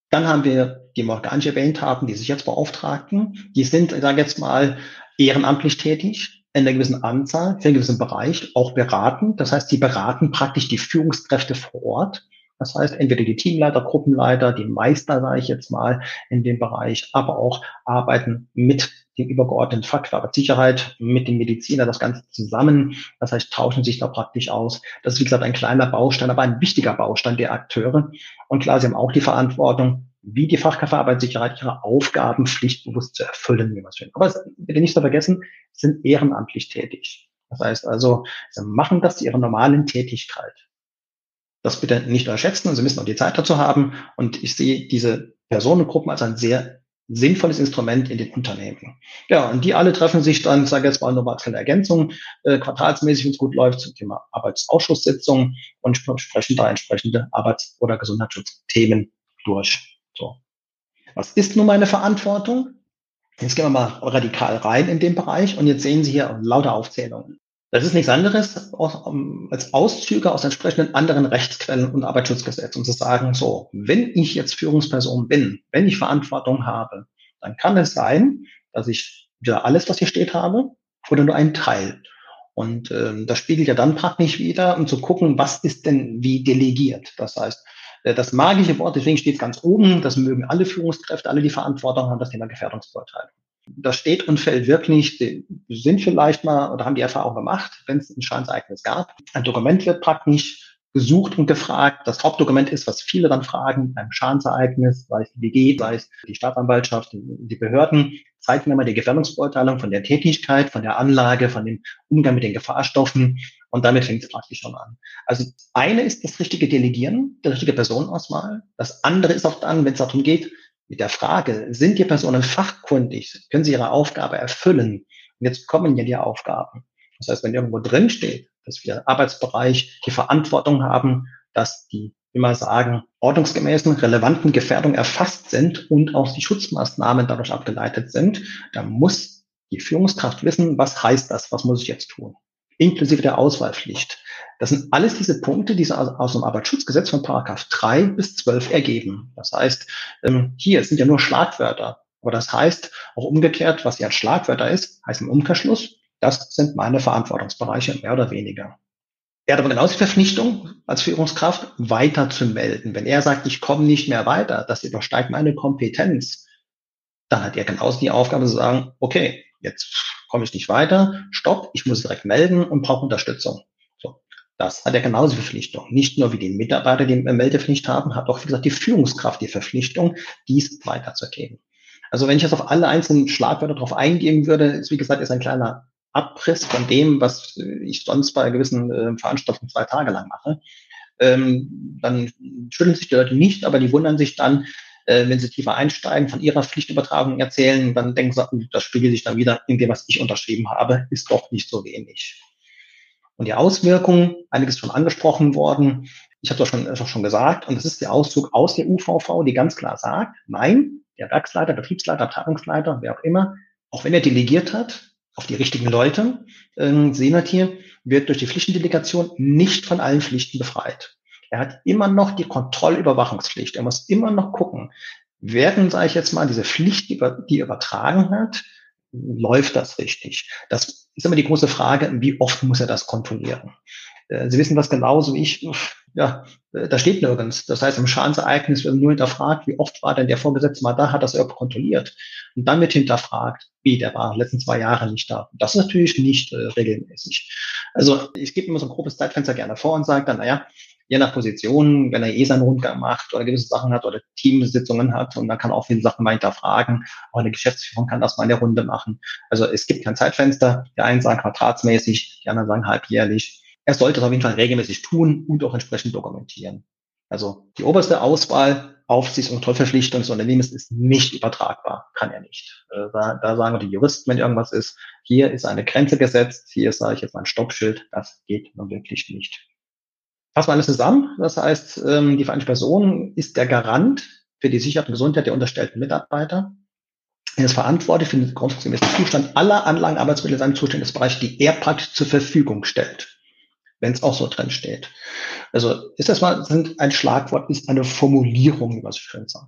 Dann haben wir, die wir erwähnt haben, die Sicherheitsbeauftragten. Die sind, ich sage jetzt mal, ehrenamtlich tätig, in einer gewissen Anzahl, für einen gewissen Bereich, auch beraten. Das heißt, die beraten praktisch die Führungskräfte vor Ort. Das heißt, entweder die Teamleiter, Gruppenleiter, die Meister, sage ich jetzt mal, in dem Bereich, aber auch arbeiten mit dem übergeordneten Faktor Sicherheit, mit dem Mediziner, das Ganze zusammen. Das heißt, tauschen sich da praktisch aus. Das ist, wie gesagt, ein kleiner Baustein, aber ein wichtiger Baustein der Akteure. Und klar, sie haben auch die Verantwortung, wie die Fachkräfte Arbeitssicherheit ihre Aufgaben pflichtbewusst zu erfüllen, wie man es will. Aber bitte nicht zu vergessen, sind ehrenamtlich tätig. Das heißt also, sie machen das zu ihrer normalen Tätigkeit. Das bitte nicht unterschätzen und Sie müssen auch die Zeit dazu haben. Und ich sehe diese Personengruppen als ein sehr sinnvolles Instrument in den Unternehmen. Ja, und die alle treffen sich dann, sage jetzt mal nochmal kleine Ergänzung, äh, quartalsmäßig, wenn es gut läuft, zum Thema Arbeitsausschusssitzungen und sprechen da entsprechende Arbeits- oder Gesundheitsschutzthemen durch. Was ist nun meine Verantwortung? Jetzt gehen wir mal radikal rein in den Bereich und jetzt sehen Sie hier lauter Aufzählungen. Das ist nichts anderes als Auszüge aus entsprechenden anderen Rechtsquellen und Arbeitsschutzgesetz, um zu sagen, so, wenn ich jetzt Führungsperson bin, wenn ich Verantwortung habe, dann kann es sein, dass ich wieder alles, was hier steht, habe oder nur einen Teil. Und ähm, das spiegelt ja dann praktisch wieder, um zu gucken, was ist denn wie delegiert. Das heißt, äh, das magische Wort, deswegen steht es ganz oben, das mögen alle Führungskräfte, alle die Verantwortung haben, das Thema Gefährdungsbeurteilung das steht und fällt wirklich, die sind vielleicht mal oder haben die Erfahrung gemacht, wenn es ein Schadensereignis gab. Ein Dokument wird praktisch gesucht und gefragt. Das Hauptdokument ist, was viele dann fragen beim Schadensereignis, sei es die BG, sei es die Staatsanwaltschaft, die Behörden, zeigt mir mal die Gefährdungsbeurteilung von der Tätigkeit, von der Anlage, von dem Umgang mit den Gefahrstoffen. Und damit fängt es praktisch schon an. Also eine ist das richtige Delegieren, der richtige Personenauswahl. Das andere ist auch dann, wenn es darum geht, mit der Frage, sind die Personen fachkundig, können sie ihre Aufgabe erfüllen? Und jetzt kommen ja die Aufgaben. Das heißt, wenn irgendwo drin steht, dass wir Arbeitsbereich die Verantwortung haben, dass die, wie man sagen, ordnungsgemäßen, relevanten Gefährdungen erfasst sind und auch die Schutzmaßnahmen dadurch abgeleitet sind, dann muss die Führungskraft wissen, was heißt das, was muss ich jetzt tun? Inklusive der Auswahlpflicht. Das sind alles diese Punkte, die aus dem Arbeitsschutzgesetz von Paragraph 3 bis 12 ergeben. Das heißt, ähm, hier sind ja nur Schlagwörter. Aber das heißt auch umgekehrt, was ja Schlagwörter ist, heißt im Umkehrschluss, das sind meine Verantwortungsbereiche, mehr oder weniger. Er hat aber genauso die Verpflichtung als Führungskraft weiter zu melden. Wenn er sagt, ich komme nicht mehr weiter, das übersteigt meine Kompetenz, dann hat er genauso die Aufgabe zu sagen, okay, jetzt komme ich nicht weiter, stopp, ich muss direkt melden und brauche Unterstützung. Das hat er genauso die Verpflichtung. Nicht nur wie die Mitarbeiter die Meldepflicht haben, hat auch, wie gesagt, die Führungskraft die Verpflichtung, dies weiterzugeben. Also wenn ich jetzt auf alle einzelnen Schlagwörter drauf eingehen würde, ist, wie gesagt, ist ein kleiner Abriss von dem, was ich sonst bei gewissen äh, Veranstaltungen zwei Tage lang mache. Ähm, dann schütteln sich die Leute nicht, aber die wundern sich dann, äh, wenn sie tiefer einsteigen, von ihrer Pflichtübertragung erzählen, dann denken sie, das spiegelt sich dann wieder in dem, was ich unterschrieben habe, ist doch nicht so wenig. Und die Auswirkungen, einiges schon angesprochen worden, ich habe das schon, das schon gesagt, und das ist der Auszug aus der UVV, die ganz klar sagt, nein, der Werksleiter, Betriebsleiter, Abteilungsleiter, wer auch immer, auch wenn er delegiert hat auf die richtigen Leute, äh, Senatier, wird durch die Pflichtendelegation nicht von allen Pflichten befreit. Er hat immer noch die Kontrollüberwachungspflicht. Er muss immer noch gucken, werden, sage ich jetzt mal, diese Pflicht, die er übertragen hat, läuft das richtig? Das ist immer die große Frage, wie oft muss er das kontrollieren? Äh, Sie wissen das genauso wie ich. Ja, äh, da steht nirgends. Das heißt, im Schadensereignis wird nur hinterfragt, wie oft war denn der Vorgesetzte mal da, hat das irgendwo kontrolliert. Und dann wird hinterfragt, wie, der war letzten zwei Jahre nicht da. Und das ist natürlich nicht äh, regelmäßig. Also ich gebe immer so ein grobes Zeitfenster gerne vor und sage dann, naja, je nach Position, wenn er eh seinen Rundgang macht oder gewisse Sachen hat oder Teamsitzungen hat und dann kann auch viele Sachen mal hinterfragen. Auch eine Geschäftsführung kann das mal in der Runde machen. Also es gibt kein Zeitfenster. Die einen sagen quartalsmäßig, die anderen sagen halbjährlich. Er sollte es auf jeden Fall regelmäßig tun und auch entsprechend dokumentieren. Also die oberste Auswahl Aufsichts- und Kontrollverpflichtung des Unternehmens ist nicht übertragbar. Kann er nicht. Äh, da, da sagen die Juristen, wenn irgendwas ist, hier ist eine Grenze gesetzt, hier sage ich jetzt mein Stoppschild, das geht nun wirklich nicht. Fassen wir alles zusammen. Das heißt, ähm, die Vereinigte Person ist der Garant für die Sicherheit und Gesundheit der unterstellten Mitarbeiter. Er ist verantwortlich für den grundgemäßen Zustand aller Anlagen, Arbeitsmittel in seinem Zuständigkeitsbereich, die er praktisch zur Verfügung stellt, wenn es auch so drin steht. Also ist das mal sind ein Schlagwort, ist eine Formulierung, wie man so schön sagt.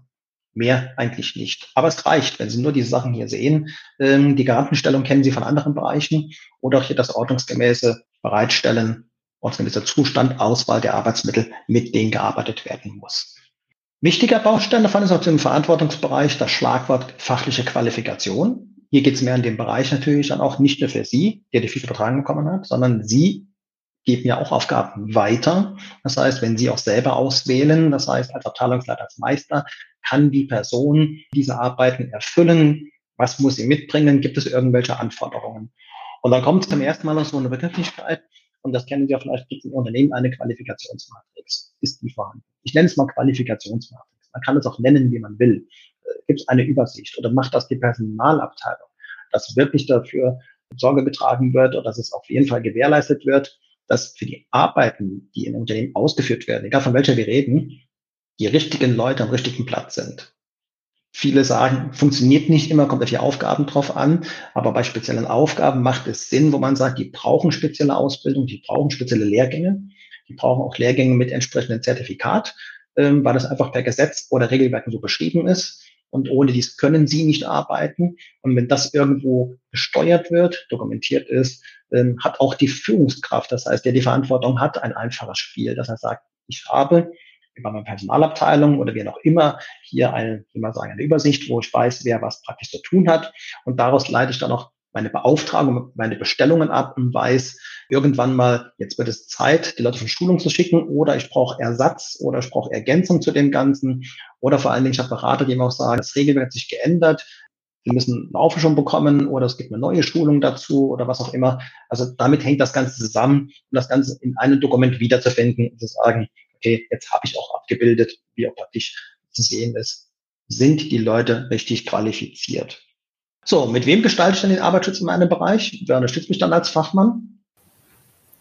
Mehr eigentlich nicht. Aber es reicht, wenn Sie nur diese Sachen hier sehen. Ähm, die Garantenstellung kennen Sie von anderen Bereichen oder auch hier das ordnungsgemäße Bereitstellen ordnungsgemäßer Zustand, Auswahl der Arbeitsmittel, mit denen gearbeitet werden muss. Wichtiger Baustein davon ist auch im Verantwortungsbereich das Schlagwort fachliche Qualifikation. Hier geht es mehr in dem Bereich natürlich dann auch nicht nur für Sie, der die FIFA übertragen bekommen hat, sondern Sie geben ja auch Aufgaben weiter. Das heißt, wenn Sie auch selber auswählen, das heißt als Abteilungsleiter, als Meister, kann die Person diese Arbeiten erfüllen. Was muss sie mitbringen? Gibt es irgendwelche Anforderungen? Und dann kommt zum ersten Mal so eine Begrifflichkeit, und das kennen Sie ja vielleicht, gibt es im Unternehmen eine Qualifikationsmatrix. Ist die vorhanden? Ich nenne es mal Qualifikationsmatrix. Man kann es auch nennen, wie man will. Äh, gibt es eine Übersicht oder macht das die Personalabteilung, dass wirklich dafür Sorge getragen wird oder dass es auf jeden Fall gewährleistet wird, dass für die Arbeiten, die in Unternehmen ausgeführt werden, egal von welcher wir reden, die richtigen Leute am richtigen Platz sind. Viele sagen, funktioniert nicht immer, kommt auf die Aufgaben drauf an, aber bei speziellen Aufgaben macht es Sinn, wo man sagt, die brauchen spezielle Ausbildung, die brauchen spezielle Lehrgänge, die brauchen auch Lehrgänge mit entsprechendem Zertifikat, ähm, weil das einfach per Gesetz oder Regelwerken so beschrieben ist. Und ohne dies können sie nicht arbeiten. Und wenn das irgendwo gesteuert wird, dokumentiert ist, ähm, hat auch die Führungskraft, das heißt, der die Verantwortung hat, ein einfaches Spiel. Das heißt, sagt, ich habe über meine Personalabteilung oder wie auch immer hier eine, wie man sagen, eine Übersicht, wo ich weiß, wer was praktisch zu tun hat. Und daraus leite ich dann auch meine Beauftragung, meine Bestellungen ab und weiß irgendwann mal, jetzt wird es Zeit, die Leute von Schulung zu schicken oder ich brauche Ersatz oder ich brauche Ergänzung zu dem Ganzen. Oder vor allen Dingen, ich habe Berater, die mir auch sagen, das Regelwerk hat sich geändert. Sie müssen eine Auffrischung bekommen oder es gibt eine neue Schulung dazu oder was auch immer. Also damit hängt das Ganze zusammen, um das Ganze in einem Dokument wiederzufinden und zu sagen, okay, jetzt habe ich auch abgebildet, wie auch praktisch zu sehen ist, sind die Leute richtig qualifiziert. So, mit wem gestalte ich denn den Arbeitsschutz in meinem Bereich? Wer unterstützt mich dann als Fachmann?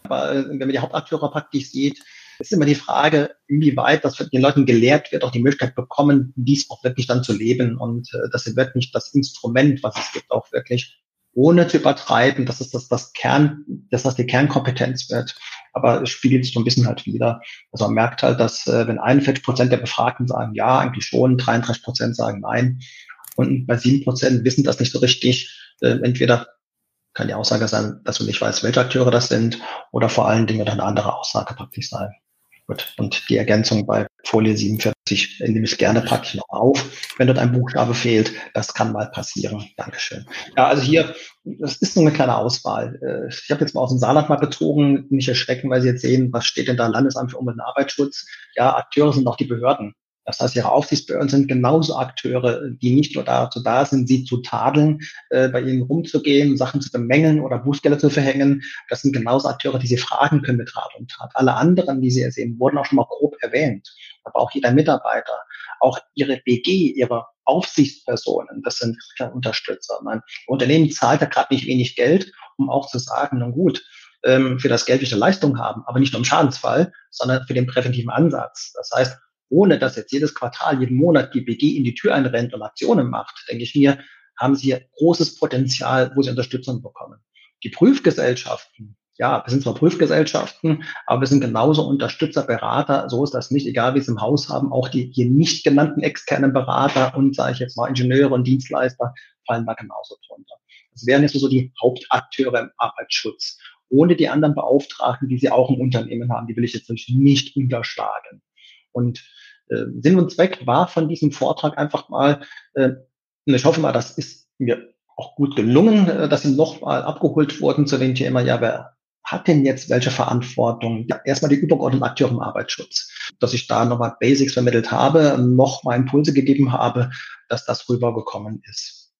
Aber äh, wenn man die Hauptakteure praktisch sieht, ist immer die Frage, inwieweit das den Leuten gelehrt wird, auch die Möglichkeit bekommen, dies auch wirklich dann zu leben. Und äh, das wird nicht das Instrument, was es gibt, auch wirklich ohne zu übertreiben, dass es das, das Kern, dass das die Kernkompetenz wird. Aber es spiegelt sich so ein bisschen halt wieder. Also man merkt halt, dass äh, wenn 41 Prozent der Befragten sagen ja, eigentlich schon, 33 Prozent sagen nein. Und bei sieben Prozent wissen das nicht so richtig. Äh, entweder kann die Aussage sein, dass du nicht weißt, welche Akteure das sind, oder vor allen Dingen eine andere Aussage praktisch sein. Gut. Und die Ergänzung bei Folie 47 nehme ich gerne praktisch noch auf, wenn dort ein Buchstabe fehlt. Das kann mal passieren. Dankeschön. Ja, also hier, das ist nur eine kleine Auswahl. Äh, ich habe jetzt mal aus dem Saarland mal bezogen, nicht erschrecken, weil Sie jetzt sehen, was steht denn da Landesamt für Umwelt und Arbeitsschutz. Ja, Akteure sind auch die Behörden. Das heißt, ihre Aufsichtsbehörden sind genauso Akteure, die nicht nur dazu da sind, sie zu tadeln, äh, bei ihnen rumzugehen, Sachen zu bemängeln oder Bußgelder zu verhängen. Das sind genauso Akteure, die sie fragen können mit Rat und Tat. Alle anderen, die Sie hier sehen, wurden auch schon mal grob erwähnt. Aber auch jeder Mitarbeiter, auch Ihre BG, Ihre Aufsichtspersonen, das sind Unterstützer. Mein Unternehmen zahlt ja gerade nicht wenig Geld, um auch zu sagen, nun gut, ähm, für das Geld eine Leistung haben, aber nicht nur im Schadensfall, sondern für den präventiven Ansatz. Das heißt, ohne dass jetzt jedes Quartal, jeden Monat die BG in die Tür einrennt und Aktionen macht, denke ich mir, haben sie großes Potenzial, wo sie Unterstützung bekommen. Die Prüfgesellschaften, ja, wir sind zwar Prüfgesellschaften, aber wir sind genauso Unterstützer, Berater, so ist das nicht, egal wie es im Haus haben, auch die hier nicht genannten externen Berater und, sage ich jetzt mal, Ingenieure und Dienstleister fallen da genauso drunter. Das wären jetzt so die Hauptakteure im Arbeitsschutz. ohne die anderen Beauftragten, die sie auch im Unternehmen haben. Die will ich jetzt nicht unterschlagen. Und äh, Sinn und Zweck war von diesem Vortrag einfach mal, äh, und ich hoffe mal, das ist mir auch gut gelungen, äh, dass sie nochmal abgeholt wurden zu dem Thema, ja, wer hat denn jetzt welche Verantwortung? Ja, erstmal die übergeordneten Akteure im Arbeitsschutz. Dass ich da nochmal Basics vermittelt habe, nochmal Impulse gegeben habe, dass das rübergekommen ist.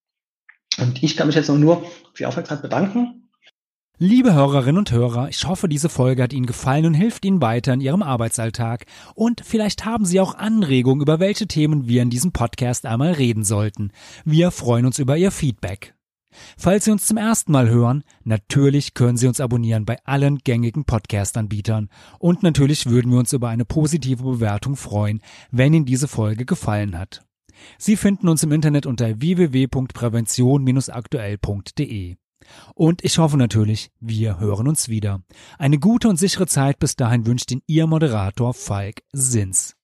Und ich kann mich jetzt nur für die Aufmerksamkeit bedanken. Liebe Hörerinnen und Hörer, ich hoffe, diese Folge hat Ihnen gefallen und hilft Ihnen weiter in Ihrem Arbeitsalltag. Und vielleicht haben Sie auch Anregungen, über welche Themen wir in diesem Podcast einmal reden sollten. Wir freuen uns über Ihr Feedback. Falls Sie uns zum ersten Mal hören, natürlich können Sie uns abonnieren bei allen gängigen Podcast-Anbietern. Und natürlich würden wir uns über eine positive Bewertung freuen, wenn Ihnen diese Folge gefallen hat. Sie finden uns im Internet unter www.prävention-aktuell.de. Und ich hoffe natürlich, wir hören uns wieder. Eine gute und sichere Zeit bis dahin wünscht Ihnen Ihr Moderator Falk Sins.